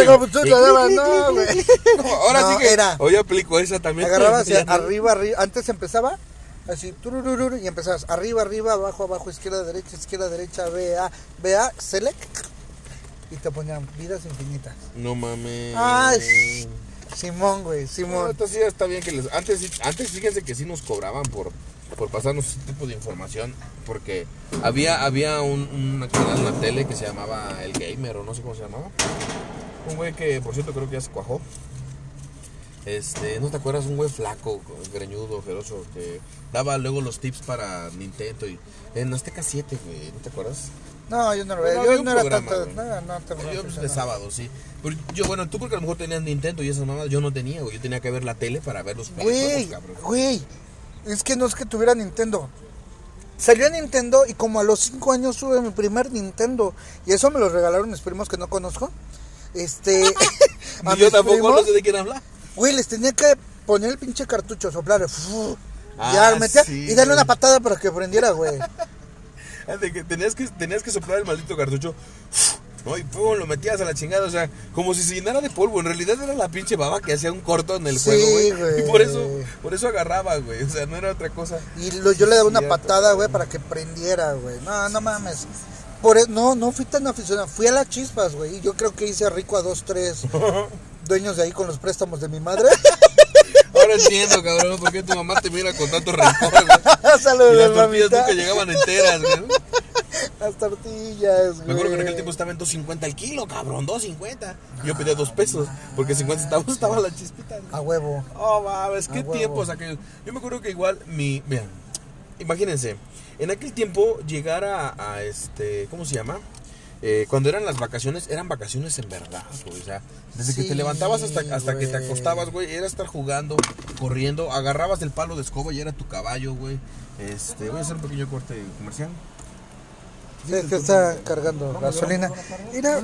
no, güey. No, ahora No, sí que. era- Hoy aplico esa también. Agarrabas hacia arriba, arriba. Antes empezaba así, y empezabas arriba, arriba, abajo, abajo, izquierda, derecha, izquierda, derecha, BA, BA, select. Y te ponían vidas infinitas. No mames. Ay, Simón, güey, No, Simón. entonces sí está bien que les. Antes, antes fíjense que sí nos cobraban por, por pasarnos ese tipo de información. Porque había, había un, un canal en la tele que se llamaba El Gamer o no sé cómo se llamaba. Un güey que, por cierto, creo que ya se cuajó. Este, ¿no te acuerdas? Un güey flaco, greñudo, ojeroso, que daba luego los tips para Nintendo y en Azteca 7, güey, ¿no te acuerdas? No, yo no lo veía. Yo no era programa, tanto. No, no, Yo no, no. de sábado, sí. Pero yo, bueno, tú porque a lo mejor tenías Nintendo y esas mamadas, yo no tenía, güey. Yo tenía que ver la tele para ver los Güey, cabrón. güey. Es que no es que tuviera Nintendo. Salió Nintendo y como a los 5 años tuve mi primer Nintendo. Y eso me lo regalaron mis primos que no conozco. Este. a yo tampoco primos, no sé de quién habla. Güey, les tenía que poner el pinche cartucho, soplar. Ah, ya metía sí, y darle güey. una patada para que prendiera, güey. De que tenías que, tenías que soplar el maldito cartucho. ¿no? Y pum, lo metías a la chingada, o sea, como si se llenara de polvo. En realidad era la pinche baba que hacía un corto en el Sí, juego, güey. güey. Y por eso, por eso agarraba, güey. O sea, no era otra cosa. Y lo- yo le daba una patada, güey, para que prendiera, güey. No, no mames. Por e- no, no fui tan aficionado. Fui a las chispas, güey. Y yo creo que hice rico a dos, tres dueños de ahí con los préstamos de mi madre. Ahora entiendo, cabrón, por qué tu mamá te mira con tanto rencor, güey. Saludos, Y las tortillas nunca llegaban enteras, güey. Las tortillas, güey. Me acuerdo que en aquel tiempo estaba en 2.50 el kilo, cabrón, 2.50. Yo pedía dos pesos, porque 50 centavos estaba la chispita. güey. A huevo. Oh, mames, qué huevo. tiempos aquellos. Yo me acuerdo que igual mi. Vean, imagínense, en aquel tiempo llegar a, a este. ¿Cómo se llama? Eh, cuando eran las vacaciones, eran vacaciones en verdad, güey. O sea, desde que te levantabas hasta, hasta que te acostabas, güey, era estar jugando, corriendo, agarrabas el palo de escoba y era tu caballo, güey. Este, voy a hacer un pequeño corte comercial. Sí, es que está cargando gasolina. Era,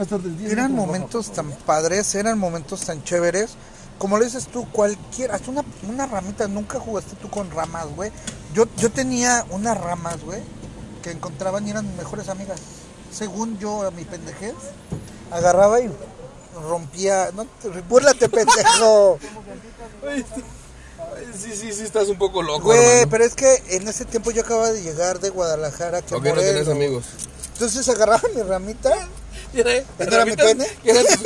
eran momentos tan padres, eran momentos tan chéveres. como le dices tú, cualquier, hasta una, una ramita, nunca jugaste tú con ramas, güey. Yo, yo tenía unas ramas, güey, que encontraban y eran mejores amigas. Según yo, a mi pendejez, agarraba y rompía. No, te- búrlate, pendejo. Sí, sí, sí, estás un poco loco, Güey, hermano. pero es que en ese tiempo yo acababa de llegar de Guadalajara. Que ¿O qué no tenés amigos? Entonces agarraba mi ramita. ¿Y era, ¿Y mi pene? Que era, tu-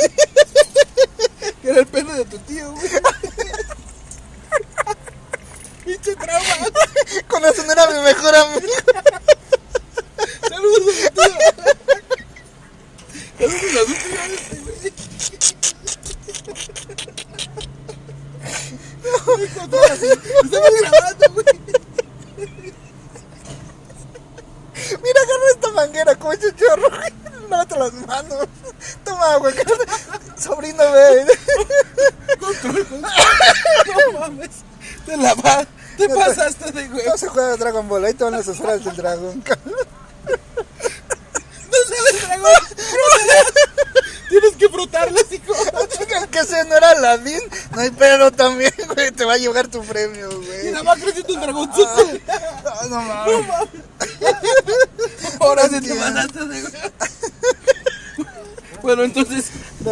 era el pene de tu tío, güey. Pinche trauma. Con eso no era mi mejor amigo. Saludos tío. Saludos a tu tío este, güey. Estamos grabando, güey. Mira, agarra esta manguera como ese chorro. güey. Lávate las manos. Toma, güey. Sobrino. Control. No mames. Te la. Te pasaste de güey. No se juega Dragon Ball. Ahí te van las esferas del dragón. cabrón. No sale el dragón. Tienes que frotarlas, hijo. Que ese no era Aladdin. No hay pedo también, güey. Te va a llevar tu premio, Y güey. nada más creciendo un dragonzote. No, no mames. Ahora sí te de güey. Bueno, entonces, No,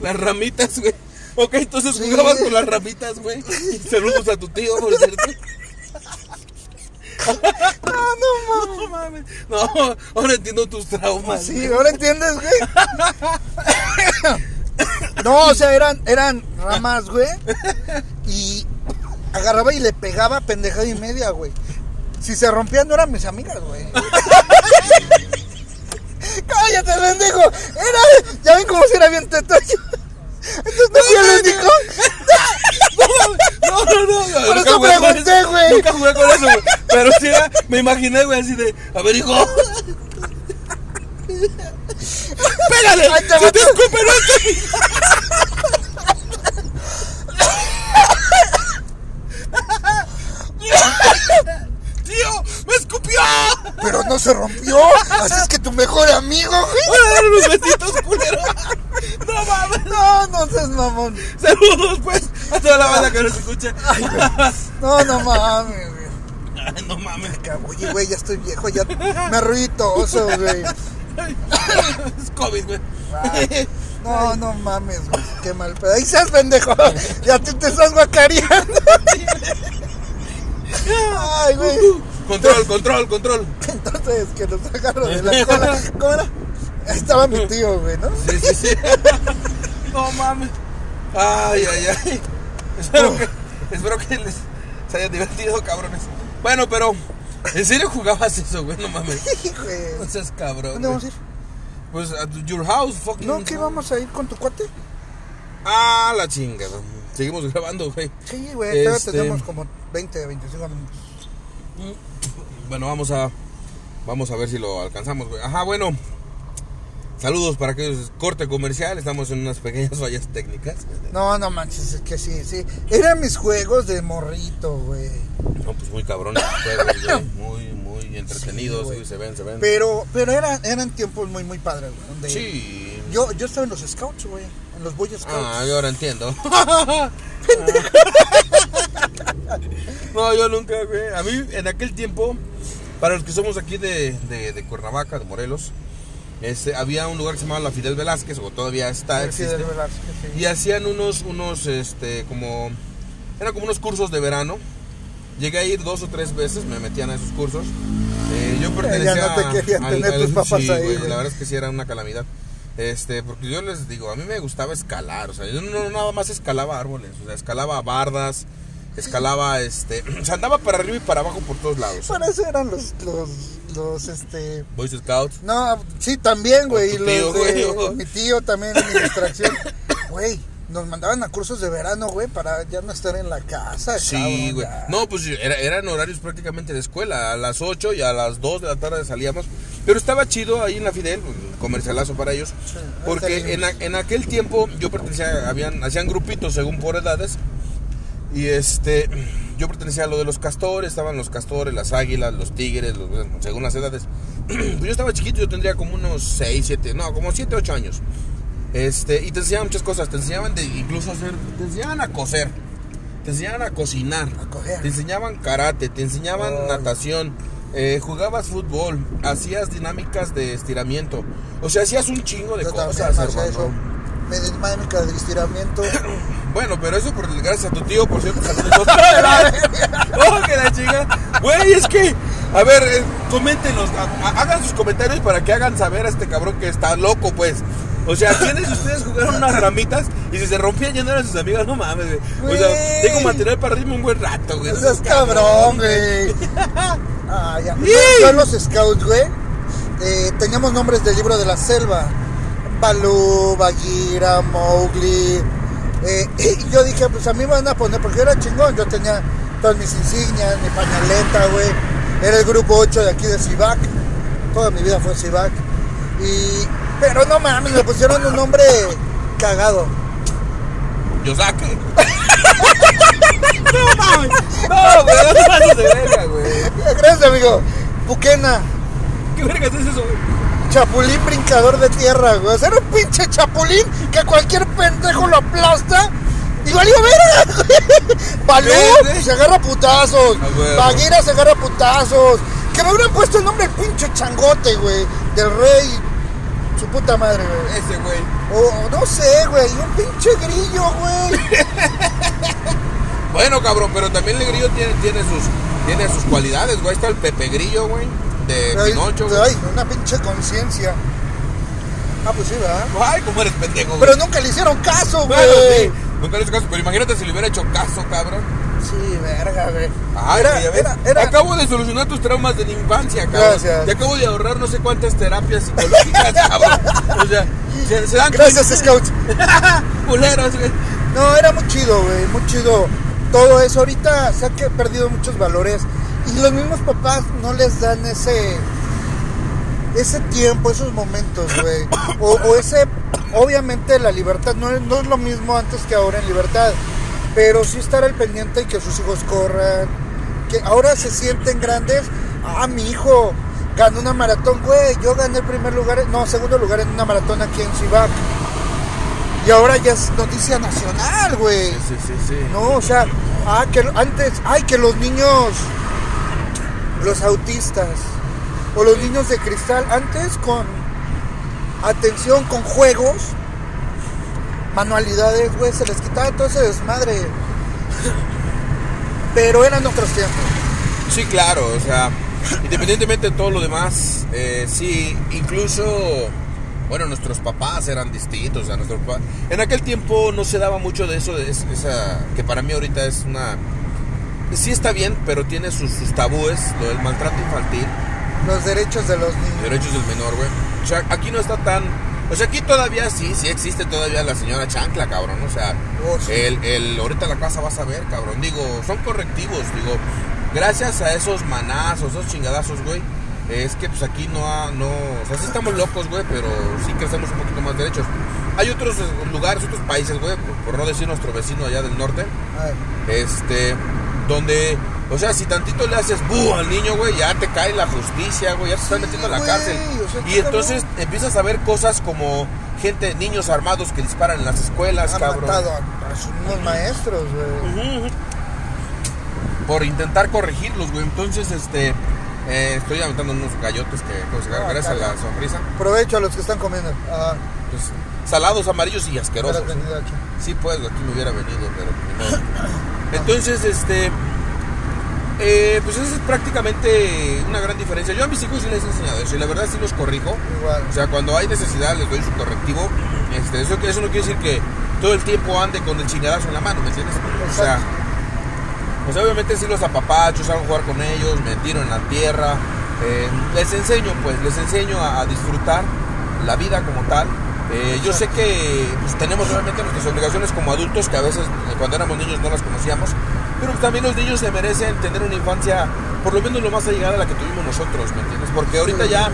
las ramitas, güey. Ok, entonces Sí. jugabas con las ramitas, güey. Y saludos a tu tío, por cierto. No, no mames. No ahora entiendo tus traumas. Sí, ahora entiendes, güey. No, o sea, eran, eran ramas, güey. Y agarraba y le pegaba pendejada y media, güey. Si se rompían no eran mis amigas, güey. Cállate, pendejo. Era, ya ven cómo si era bien teto. Entonces no fui el único. No, no, Por eso pregunté, güey. Nunca jugué con eso, güey. Pero sí, me imaginé, güey, así de, a ver, hijo. Pégale. Ahí te Si te no ¡Tío! ¡Me escupió! Pero no se rompió. Así es que tu mejor amigo, güey. ¡Voy a dar unos besitos, culero! ¡No mames! No, no seas mamón. ¡Saludos, pues! A toda la banda que nos escucha. No, no mames, güey. Ay, no mames. Oye, güey, ya estoy viejo, ya me arruí toso, güey. Es COVID, güey. No, no mames, güey, qué mal pedo. Ahí seas pendejo, ya tú te estás guacareando. Ay, güey. Control, control, control. Entonces, que nos agarro de la cola. ¿Cómo era? Ahí estaba mi tío, güey, ¿no? Sí, sí, sí. No mames. Ay, ay, ay. Espero que, espero que les se hayan divertido, cabrones. Bueno, pero, ¿en serio jugabas eso, güey? No mames. Güey. No seas cabrón. ¿Dónde vamos a ir? Pues a your house, fucking. ¿No que vamos a ir con tu cuate? Ah, la chingada. Seguimos grabando, güey. Sí, güey, todavía Este- tenemos como 20, 25 minutos. Bueno, vamos a vamos a ver si lo alcanzamos, güey. Ajá, bueno. Saludos para aquellos corte comercial, estamos en unas pequeñas fallas técnicas. No, no manches, es que sí, sí. Eran mis juegos de morrito, güey. No, pues muy cabrón juegos, güey. Muy, muy entretenidos, Sí, güey. güey, se ven, se ven. Pero, pero eran, eran tiempos muy, muy padres, güey. donde Sí. Yo, yo estaba en los scouts, güey. En los Boy Scouts. Ah, yo ahora entiendo. no, yo nunca, güey. A mí, en aquel tiempo, para los que somos aquí de, de, de Cuernavaca, de Morelos, este, había un lugar que se llamaba La Fidel Velázquez, o todavía está, existe. Velázquez, sí. Y hacían unos, unos, este, como, eran como unos cursos de verano. Llegué a ir dos o tres veces, me metían a esos cursos. Eh, yo pertenecía Ya no te querían tener al- tus papás sí, ahí, güey. La verdad es que sí era una calamidad. Este, porque yo les digo, a mí me gustaba escalar, o sea, yo no nada más escalaba árboles, o sea, escalaba bardas, escalaba, este, o sea, andaba para arriba y para abajo por todos lados. Para eso eran los, los, los, este... Boy Scouts. No, sí, también, güey. Los tío, de- güey. Mi tío también en administración. Güey, nos mandaban a cursos de verano, güey, para ya no estar en la casa. Sí, güey. No, pues era- eran horarios prácticamente de escuela. A las 8 y a las 2 de la tarde salíamos. Pero estaba chido ahí en la Fidel, comercialazo para ellos. Sí, Porque en, a- en aquel tiempo yo pertenecía, habían, hacían grupitos según por edades. Y este, yo pertenecía a lo de los castores, estaban los castores, las águilas, los tigres, los- según las edades. Pues yo estaba chiquito, yo tendría como unos 6, 7, no, como 7, 8 años. Este, y te enseñaban muchas cosas, te enseñaban de incluso hacer, te enseñaban a coser, te enseñaban a cocinar, A te enseñaban karate, te enseñaban natación, eh, jugabas fútbol, hacías dinámicas de estiramiento, o sea, hacías un chingo de Yo cosas, hermano. Eso. Dinámica de estiramiento. Bueno, pero eso por gracias a tu tío, por cierto. ¡Oh, que la chica! Güey, es que, a ver, eh, coméntenos, ha- ha- hagan sus comentarios para que hagan saber a este cabrón que está loco, pues. O sea, ¿quiénes de ustedes jugaron unas ramitas y si se rompían ya no eran sus amigas? No mames, güey. O sea, Güey. tengo material para reírme un buen rato, güey. No seas cabrón, güey. Ah, ya. Yo en los scouts, güey, eh, teníamos nombres del libro de la selva. Balú, Bagheera, Mowgli. eh, y yo dije, pues a mí me van a poner, porque yo era chingón. Yo tenía todas mis insignias, mi pañaleta, güey. Era el grupo 8 de aquí de Cibac. Toda mi vida fue Cibac. Y, pero no mames, me pusieron un nombre cagado. Yo no mames. No, güey, no te pases de verga, güey. Gracias, amigo. Puquena. ¿Qué verga es eso, güey? Chapulín brincador de tierra, güey. Era un pinche chapulín que cualquier pendejo lo aplasta. Y valió verga. Balú se agarra putazos. A huevo. Bagheera se agarra putazos. Que me hubieran puesto el nombre del pinche changote, güey. Del rey. Su puta madre, güey. Ese, güey. O no sé, güey. Un pinche grillo, güey. Bueno, cabrón, pero también el grillo tiene, tiene sus tiene sus cualidades, güey. Ahí está el Pepe Grillo, güey. De Ay, Pinocho, ay, una pinche conciencia. Ah, pues sí, ¿verdad? Ay, cómo eres pendejo, güey. Pero nunca le hicieron caso, güey. Bueno, sí. Nunca le hizo caso, pero imagínate si le hubiera hecho caso, cabrón. Sí, verga, güey. Ay, era, güey, ya ves. era, era, Acabo de solucionar tus traumas de la infancia, cabrón. Gracias. Te acabo de ahorrar no sé cuántas terapias psicológicas, cabrón. O sea, se, se dan Gracias, Scouts. Culeros, güey. No, era muy chido, güey, muy chido. Todo eso ahorita se ha que- perdido muchos valores y los mismos papás no les dan ese ese tiempo, esos momentos, güey. O, o ese, obviamente la libertad no es, no es lo mismo antes que ahora en libertad, pero sí estar al pendiente y que sus hijos corran, que ahora se sienten grandes. Ah, mi hijo ganó una maratón, güey. Yo gané el primer lugar, no, segundo lugar en una maratón aquí en Cibac. Y ahora ya es noticia nacional, güey. Sí, sí, sí. No, o sea, ah, que antes, ay, que los niños, los autistas o los niños de cristal, antes con atención, con juegos, manualidades, güey, se les quitaba todo ese desmadre. Pero eran otros tiempos. Sí, claro, o sea, independientemente de todo lo demás, eh, sí, incluso, bueno, nuestros papás eran distintos, sea, nuestros papás, en aquel tiempo no se daba mucho de eso, de es- esa, que para mí ahorita es una, sí está bien, pero tiene sus, sus tabúes, lo del maltrato infantil, Los derechos de los niños. derechos del menor, güey. O sea, aquí no está tan, o sea, aquí todavía sí, sí existe todavía la señora chancla, cabrón, o sea, Oh, sí. el, el, ahorita la casa vas a ver, cabrón. Digo, son correctivos, digo. Gracias a esos manazos, esos chingadazos, güey. Es que pues aquí no ha, no, o sea, sí estamos locos, güey, pero sí crecemos un poquito más derechos. Hay otros lugares, otros países, güey, por, por no decir nuestro vecino allá del norte, Ay, este, donde, o sea, si tantito le haces bu al niño, güey, ya te cae la justicia, güey, ya te están Sí, metiendo a la güey, cárcel. o sea, y entonces empiezas a ver cosas como gente, niños armados que disparan en las escuelas, han cabrón. matado a, a sus maestros, güey. Por intentar corregirlos, güey. Entonces, este. eh, estoy aventando unos gallotes que, pues, Ah, gracias a la sonrisa. Provecho a los que están comiendo. Ah, Pues, salados, amarillos y asquerosos. venido aquí. Sí, pues, aquí me hubiera venido, pero. modo. Entonces, este. eh, pues esa es prácticamente una gran diferencia. Yo a mis hijos sí les he enseñado eso y la verdad sí los corrijo. Igual. O sea, cuando hay necesidad les doy su correctivo. Este, eso, eso no quiere decir que todo el tiempo ande con el chingadazo en la mano, ¿me entiendes? O sea, pues obviamente sí los apapachos, salgo a jugar con ellos, me tiro en la tierra. eh, les enseño, pues, les enseño a, a disfrutar la vida como tal. Eh, yo sé que pues, tenemos obviamente nuestras obligaciones como adultos que a veces eh, cuando éramos niños no las conocíamos, pero también los niños se merecen tener una infancia por lo menos lo más allegada a la que tuvimos nosotros, ¿me entiendes? Porque ahorita ya,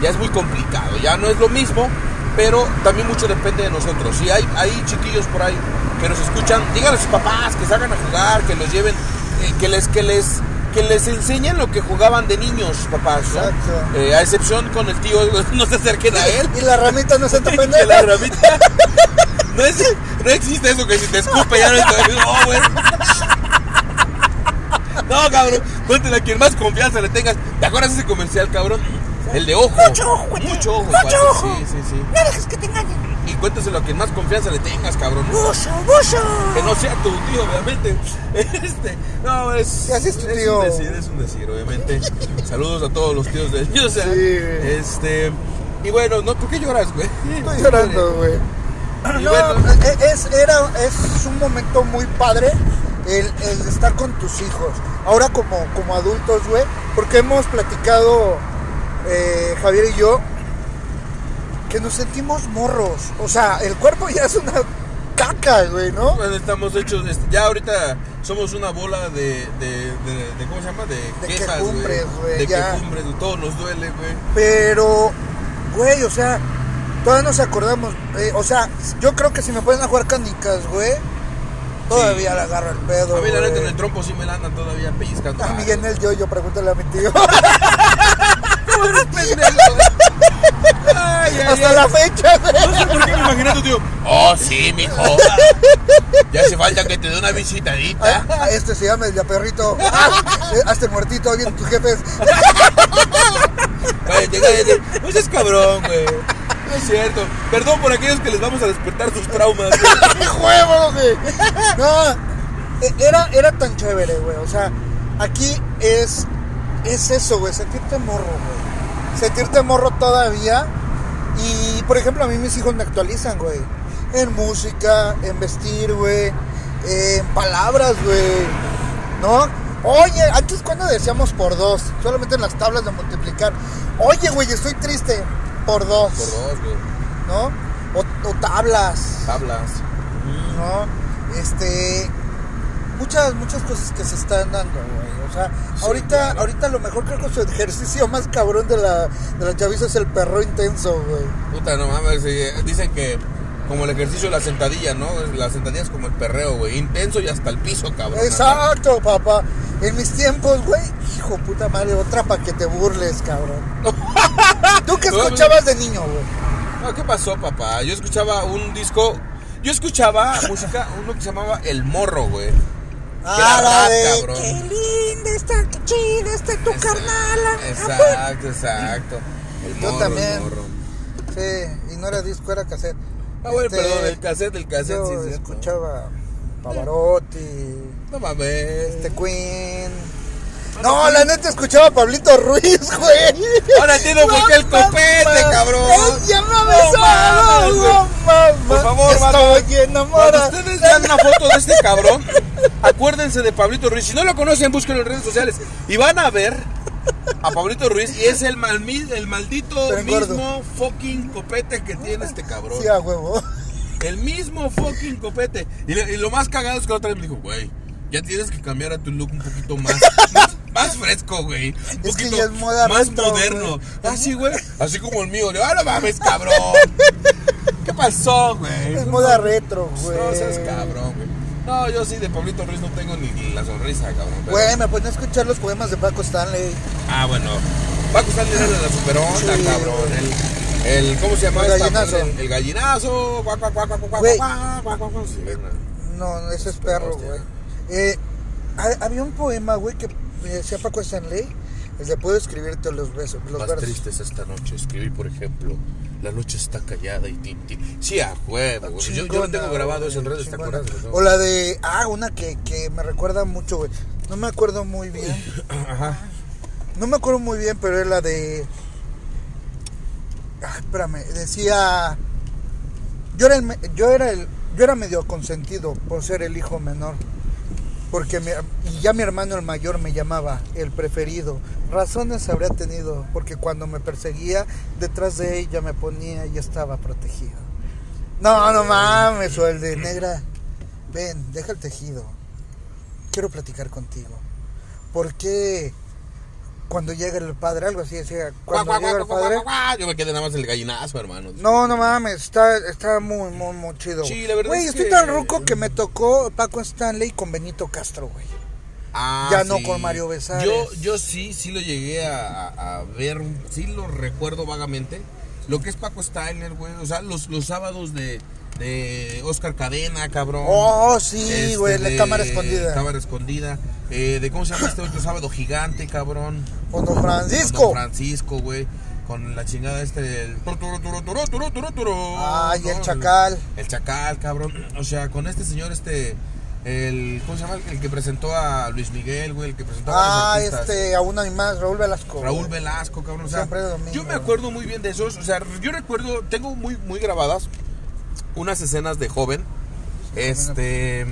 ya es muy complicado, ya no es lo mismo, pero también mucho depende de nosotros. Si hay, hay chiquillos por ahí que nos escuchan, díganle a sus papás que salgan a jugar, que los lleven, eh, que les, que les que les enseñen lo que jugaban de niños, papás. ¿no? Exacto. Eh, a excepción con el tío, no se acerquen a él. Y la ramita no se te que pendeja. la ramita. No, es- no existe eso que si te escupe ya no es No, güey. No, cabrón. Cuéntale a quien más confianza le tengas. ¿Te acuerdas ese comercial, cabrón? El de ojo. Mucho ojo, güey. Mucho ojo, Mucho ojo. Sí, sí, sí. No dejes que te engañen. Cuéntaselo a quien más confianza le tengas, cabrón. Buzo, buzo. Que no sea tu tío, obviamente. Este, no, es. Sí, así es tu tío. un decir, es un decir, obviamente. Saludos a todos los tíos de o sea, Sí, güey. Este. Y bueno, ¿no? ¿por qué lloras, güey? Estoy llorando, güey. No, bueno. e- es, era, es un momento muy padre el, el estar con tus hijos. Ahora como, como adultos, güey, porque hemos platicado eh, Javier y yo que nos sentimos morros. O sea, el cuerpo ya es una caca, güey, ¿no? Bueno, estamos hechos, este, ya ahorita somos una bola de, de, de, de- ¿cómo se llama? De, De quejas, quejumbres, güey, De ya. quejumbres, de todo nos duele, güey. Pero, güey, o sea, todavía nos acordamos. eh, o sea, yo creo que si me ponen a jugar canicas, güey, todavía Sí. le agarro el pedo. A mí la neta en el trompo sí me la andan todavía pellizcando. A Miguel el yo, yo pregúntale a mi tío. Ay, ay, Hasta ay. la fecha, güey. No sé por qué me imaginé a tu tío. Oh, sí, mijo. Ya hace falta que te dé una visitadita. Ah, Este se llama el de perrito. Ah, eh, Hazte el muertito, vienen tus jefes. Cállate, cállate. No seas cabrón, güey. No es cierto. Perdón por aquellos que les vamos a despertar sus traumas. ¡Qué huevo, güey! No, e- era, era tan chévere, güey. O sea, aquí es, es eso, güey, sentirte morro, güey. Sentirte morro todavía. Y, por ejemplo, a mí mis hijos me actualizan, güey. En música, en vestir, güey. En palabras, güey. ¿No? Oye, antes cuando decíamos por dos, solamente en las tablas de multiplicar. Oye, güey, estoy triste. Por dos. Por dos, güey. ¿No? O, o tablas. Tablas. ¿no? Este, muchas, muchas cosas que se están dando, güey. O sea, ahorita, claro. ahorita lo mejor creo que su ejercicio más cabrón de la, de la chaviza es el perro intenso, güey. Puta, no mames. eh, Dicen que como el ejercicio de la sentadilla, ¿no? La sentadilla es como el perreo, güey. Intenso y hasta el piso, cabrón. Exacto, papá. En mis tiempos, güey, hijo puta madre, otra para que te burles, cabrón. ¿Tú qué escuchabas de niño, güey? No, ¿qué pasó, papá? Yo escuchaba un disco. Yo escuchaba música, uno que se llamaba El Morro, güey. Ah, la rap, de- cabrón. Qué linda está, qué chida está tu Exacto, carnala. Exacto, exacto. El Yo morro, también. el morro. Sí, y no era disco, era cassette. Ah, bueno, Este, perdón, el cassette, el cassette, Yo sí, sí. escuchaba Pavarotti, No mames. este Queen. No, la neta escuchaba a Pablito Ruiz, güey. Ahora entiendo por qué el copete, cabrón. Él ya me No mames, no mames. Por favor, Estoy banda, Cuando enamorado. ustedes vean una foto de este cabrón, acuérdense de Pablito Ruiz. Si no lo conocen, búsquenlo en redes sociales. Y van a ver a Pablito Ruiz. Y es el, mal, el maldito Pero en gordo. mismo fucking copete que tiene este cabrón. Sí, a huevo. El mismo fucking copete. Y, le- y lo más cagado es que la otra vez me dijo, güey, ya tienes que cambiar a tu look un poquito más, más, más fresco, güey. Un Es que ya es moda más retro, moderno. güey. Así, güey. Así como el mío. Le digo, ah, no mames, cabrón. ¿Qué pasó, güey? Es moda retro, güey. No seas cabrón, güey. No, yo sí de Pablito Ruiz no tengo ni la sonrisa, cabrón. pero- Güey, me ponía a escuchar los poemas de Paco Stanley. Ah, bueno. Paco Stanley era de la super onda, Sí, cabrón. El, el, ¿cómo se llama? El esta? gallinazo. El, el gallinazo. Guac. Sí, no. No, ese es perro, güey. Eh, ha- había un poema, güey, que decía Paco Stanley. El de puedo escribirte los besos, los Más versos. tristes esta noche. Escribí, por ejemplo, la noche está callada y tintín. Sí, a huevo. güey. Yo, yo lo tengo grabado eso en redes, ¿te acuerdas? O la de. Ah, una que, que me recuerda mucho, güey. No me acuerdo muy bien. Ajá. No me acuerdo muy bien, pero es la de. Ah, espérame, decía. Yo era, el, me- yo era el, yo era medio consentido por ser el hijo menor. Porque mi- ya mi hermano el mayor me llamaba el preferido. Razones habría tenido, porque cuando me perseguía, detrás de ella me ponía y estaba protegido. No, no mames, o el de negra. Ven, deja el tejido. Quiero platicar contigo. ¿Por qué cuando llega el padre, algo así decía, cuando guac, llega guac, el padre? guac. Yo me quedé nada más el gallinazo, hermano. No, no mames, está, está muy, muy, muy chido. Sí, la verdad Güey, es estoy que- tan ruco que me tocó Paco Stanley con Benito Castro, güey. Ah, ya no sí. con Mario Besares. Yo, yo sí, sí lo llegué a, ver, sí lo recuerdo vagamente. Lo que es Paco Steiner, güey. O sea, los, los sábados de, de Oscar Cadena, cabrón. Oh, sí, Este, güey, la cámara escondida. Cámara escondida. Eh, de cómo se llama este otro sábado gigante, cabrón. Con Don Con Francisco. Don Francisco, güey. Con la chingada este del. Ay, el Chacal. El Chacal, cabrón. O sea, con este señor, este. El, ¿Cómo se llama? El que presentó a Luis Miguel, güey. El que presentó a Ah, este, a una y más, Raúl Velasco. Raúl güey. Velasco, cabrón. O sea, domingo. yo me acuerdo muy bien de esos. O sea, yo recuerdo, tengo muy, muy grabadas unas escenas de joven. Este.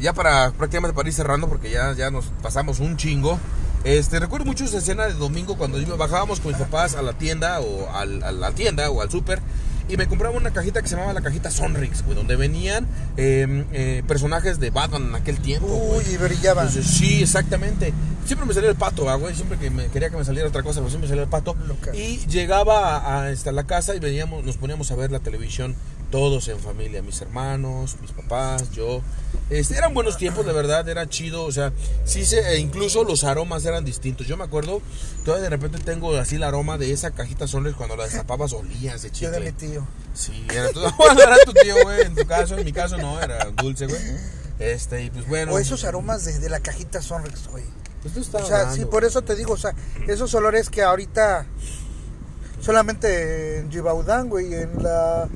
Ya para prácticamente para ir cerrando, porque ya, ya nos pasamos un chingo. Este, recuerdo mucho esa escena de domingo cuando bajábamos con mis papás a la tienda o al- a la tienda o al súper y me compraba una cajita que se llamaba la cajita Sonrix, güey, donde venían eh, eh, personajes de Batman en aquel tiempo. güey. Uy, y brillaban. Entonces, sí, exactamente. Siempre me salía el pato, ah, güey. Siempre que me quería que me saliera otra cosa, pero siempre me salía el pato. Y llegaba a, a, este, a la casa y veníamos, nos poníamos a ver la televisión todos en familia, mis hermanos, mis papás, yo. Este, eran buenos tiempos, de verdad, era chido, o sea, sí se, e incluso los aromas eran distintos. Yo me acuerdo, todavía de repente tengo así el aroma de esa cajita Sonrix cuando la destapabas olías de Yo de mi chicle. tío. Sí, era todo, bueno, era tu tío, güey, en tu caso, en mi caso no, era dulce, güey. Este, y pues bueno. O esos aromas de, de la cajita Sonrix, güey. Pues O sea, hablando, sí, por eso te digo, o sea, esos olores que ahorita solamente en Gibaudán, güey, en la,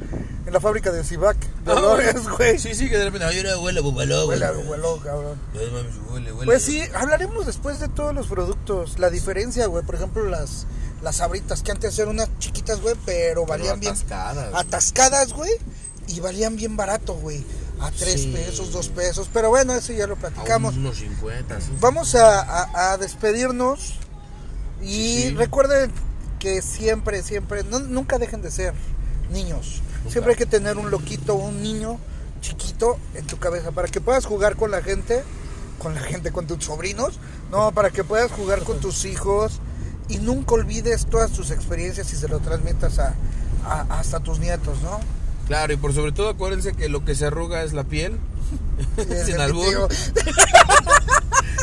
en la fábrica de Cibac, de Ah, olores, güey. Sí, sí, que de repente, ay, ahora huele bubaló, güey. Huele, huele, cabrón. Ay, mames, huele, huele. Pues sí, hablaremos después de todos los productos. La diferencia, güey, por ejemplo, las, las sabritas que antes eran unas chiquitas, güey, pero valían bien. atascadas, güey. Atascadas, güey, y valían bien barato, güey. A tres Sí. pesos, dos pesos. Pero bueno, eso ya lo A platicamos. unos 50, sí. Vamos a, a- a despedirnos. Y Sí, sí. recuerden que siempre, siempre, no- nunca dejen de ser niños. Siempre hay que tener un loquito, un niño chiquito en tu cabeza para que puedas jugar con la gente, con la gente, con tus sobrinos, no, para que puedas jugar con tus hijos y nunca olvides todas tus experiencias y se lo transmitas a, a- hasta tus nietos, ¿no? Claro, y por sobre todo acuérdense que lo que se arruga es la piel. Sin albur.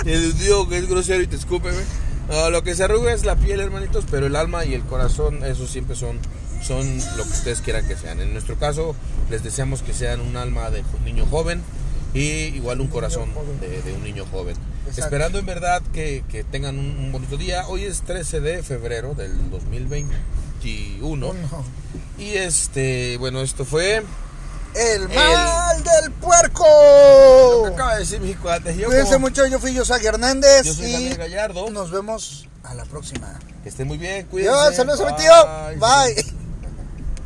el tío que es grosero y te escupe, güey. No, lo que se arruga es la piel, hermanitos, pero el alma y el corazón, eso siempre son, son lo que ustedes quieran que sean. En nuestro caso, les deseamos que sean un alma de niño joven y igual un corazón de, de un niño joven. Exacto. Esperando en verdad que, que tengan un, un bonito día. Hoy es 13 de febrero del 2021. uno. Y este, bueno, esto fue El mal del lo puerco. que acaba de decir mi cuate. Cuídense mucho, yo fui José Hernández Yo soy y Daniel Gallardo. nos vemos a la próxima. Que estén muy bien, cuídense. Saludos a mi tío. Bye.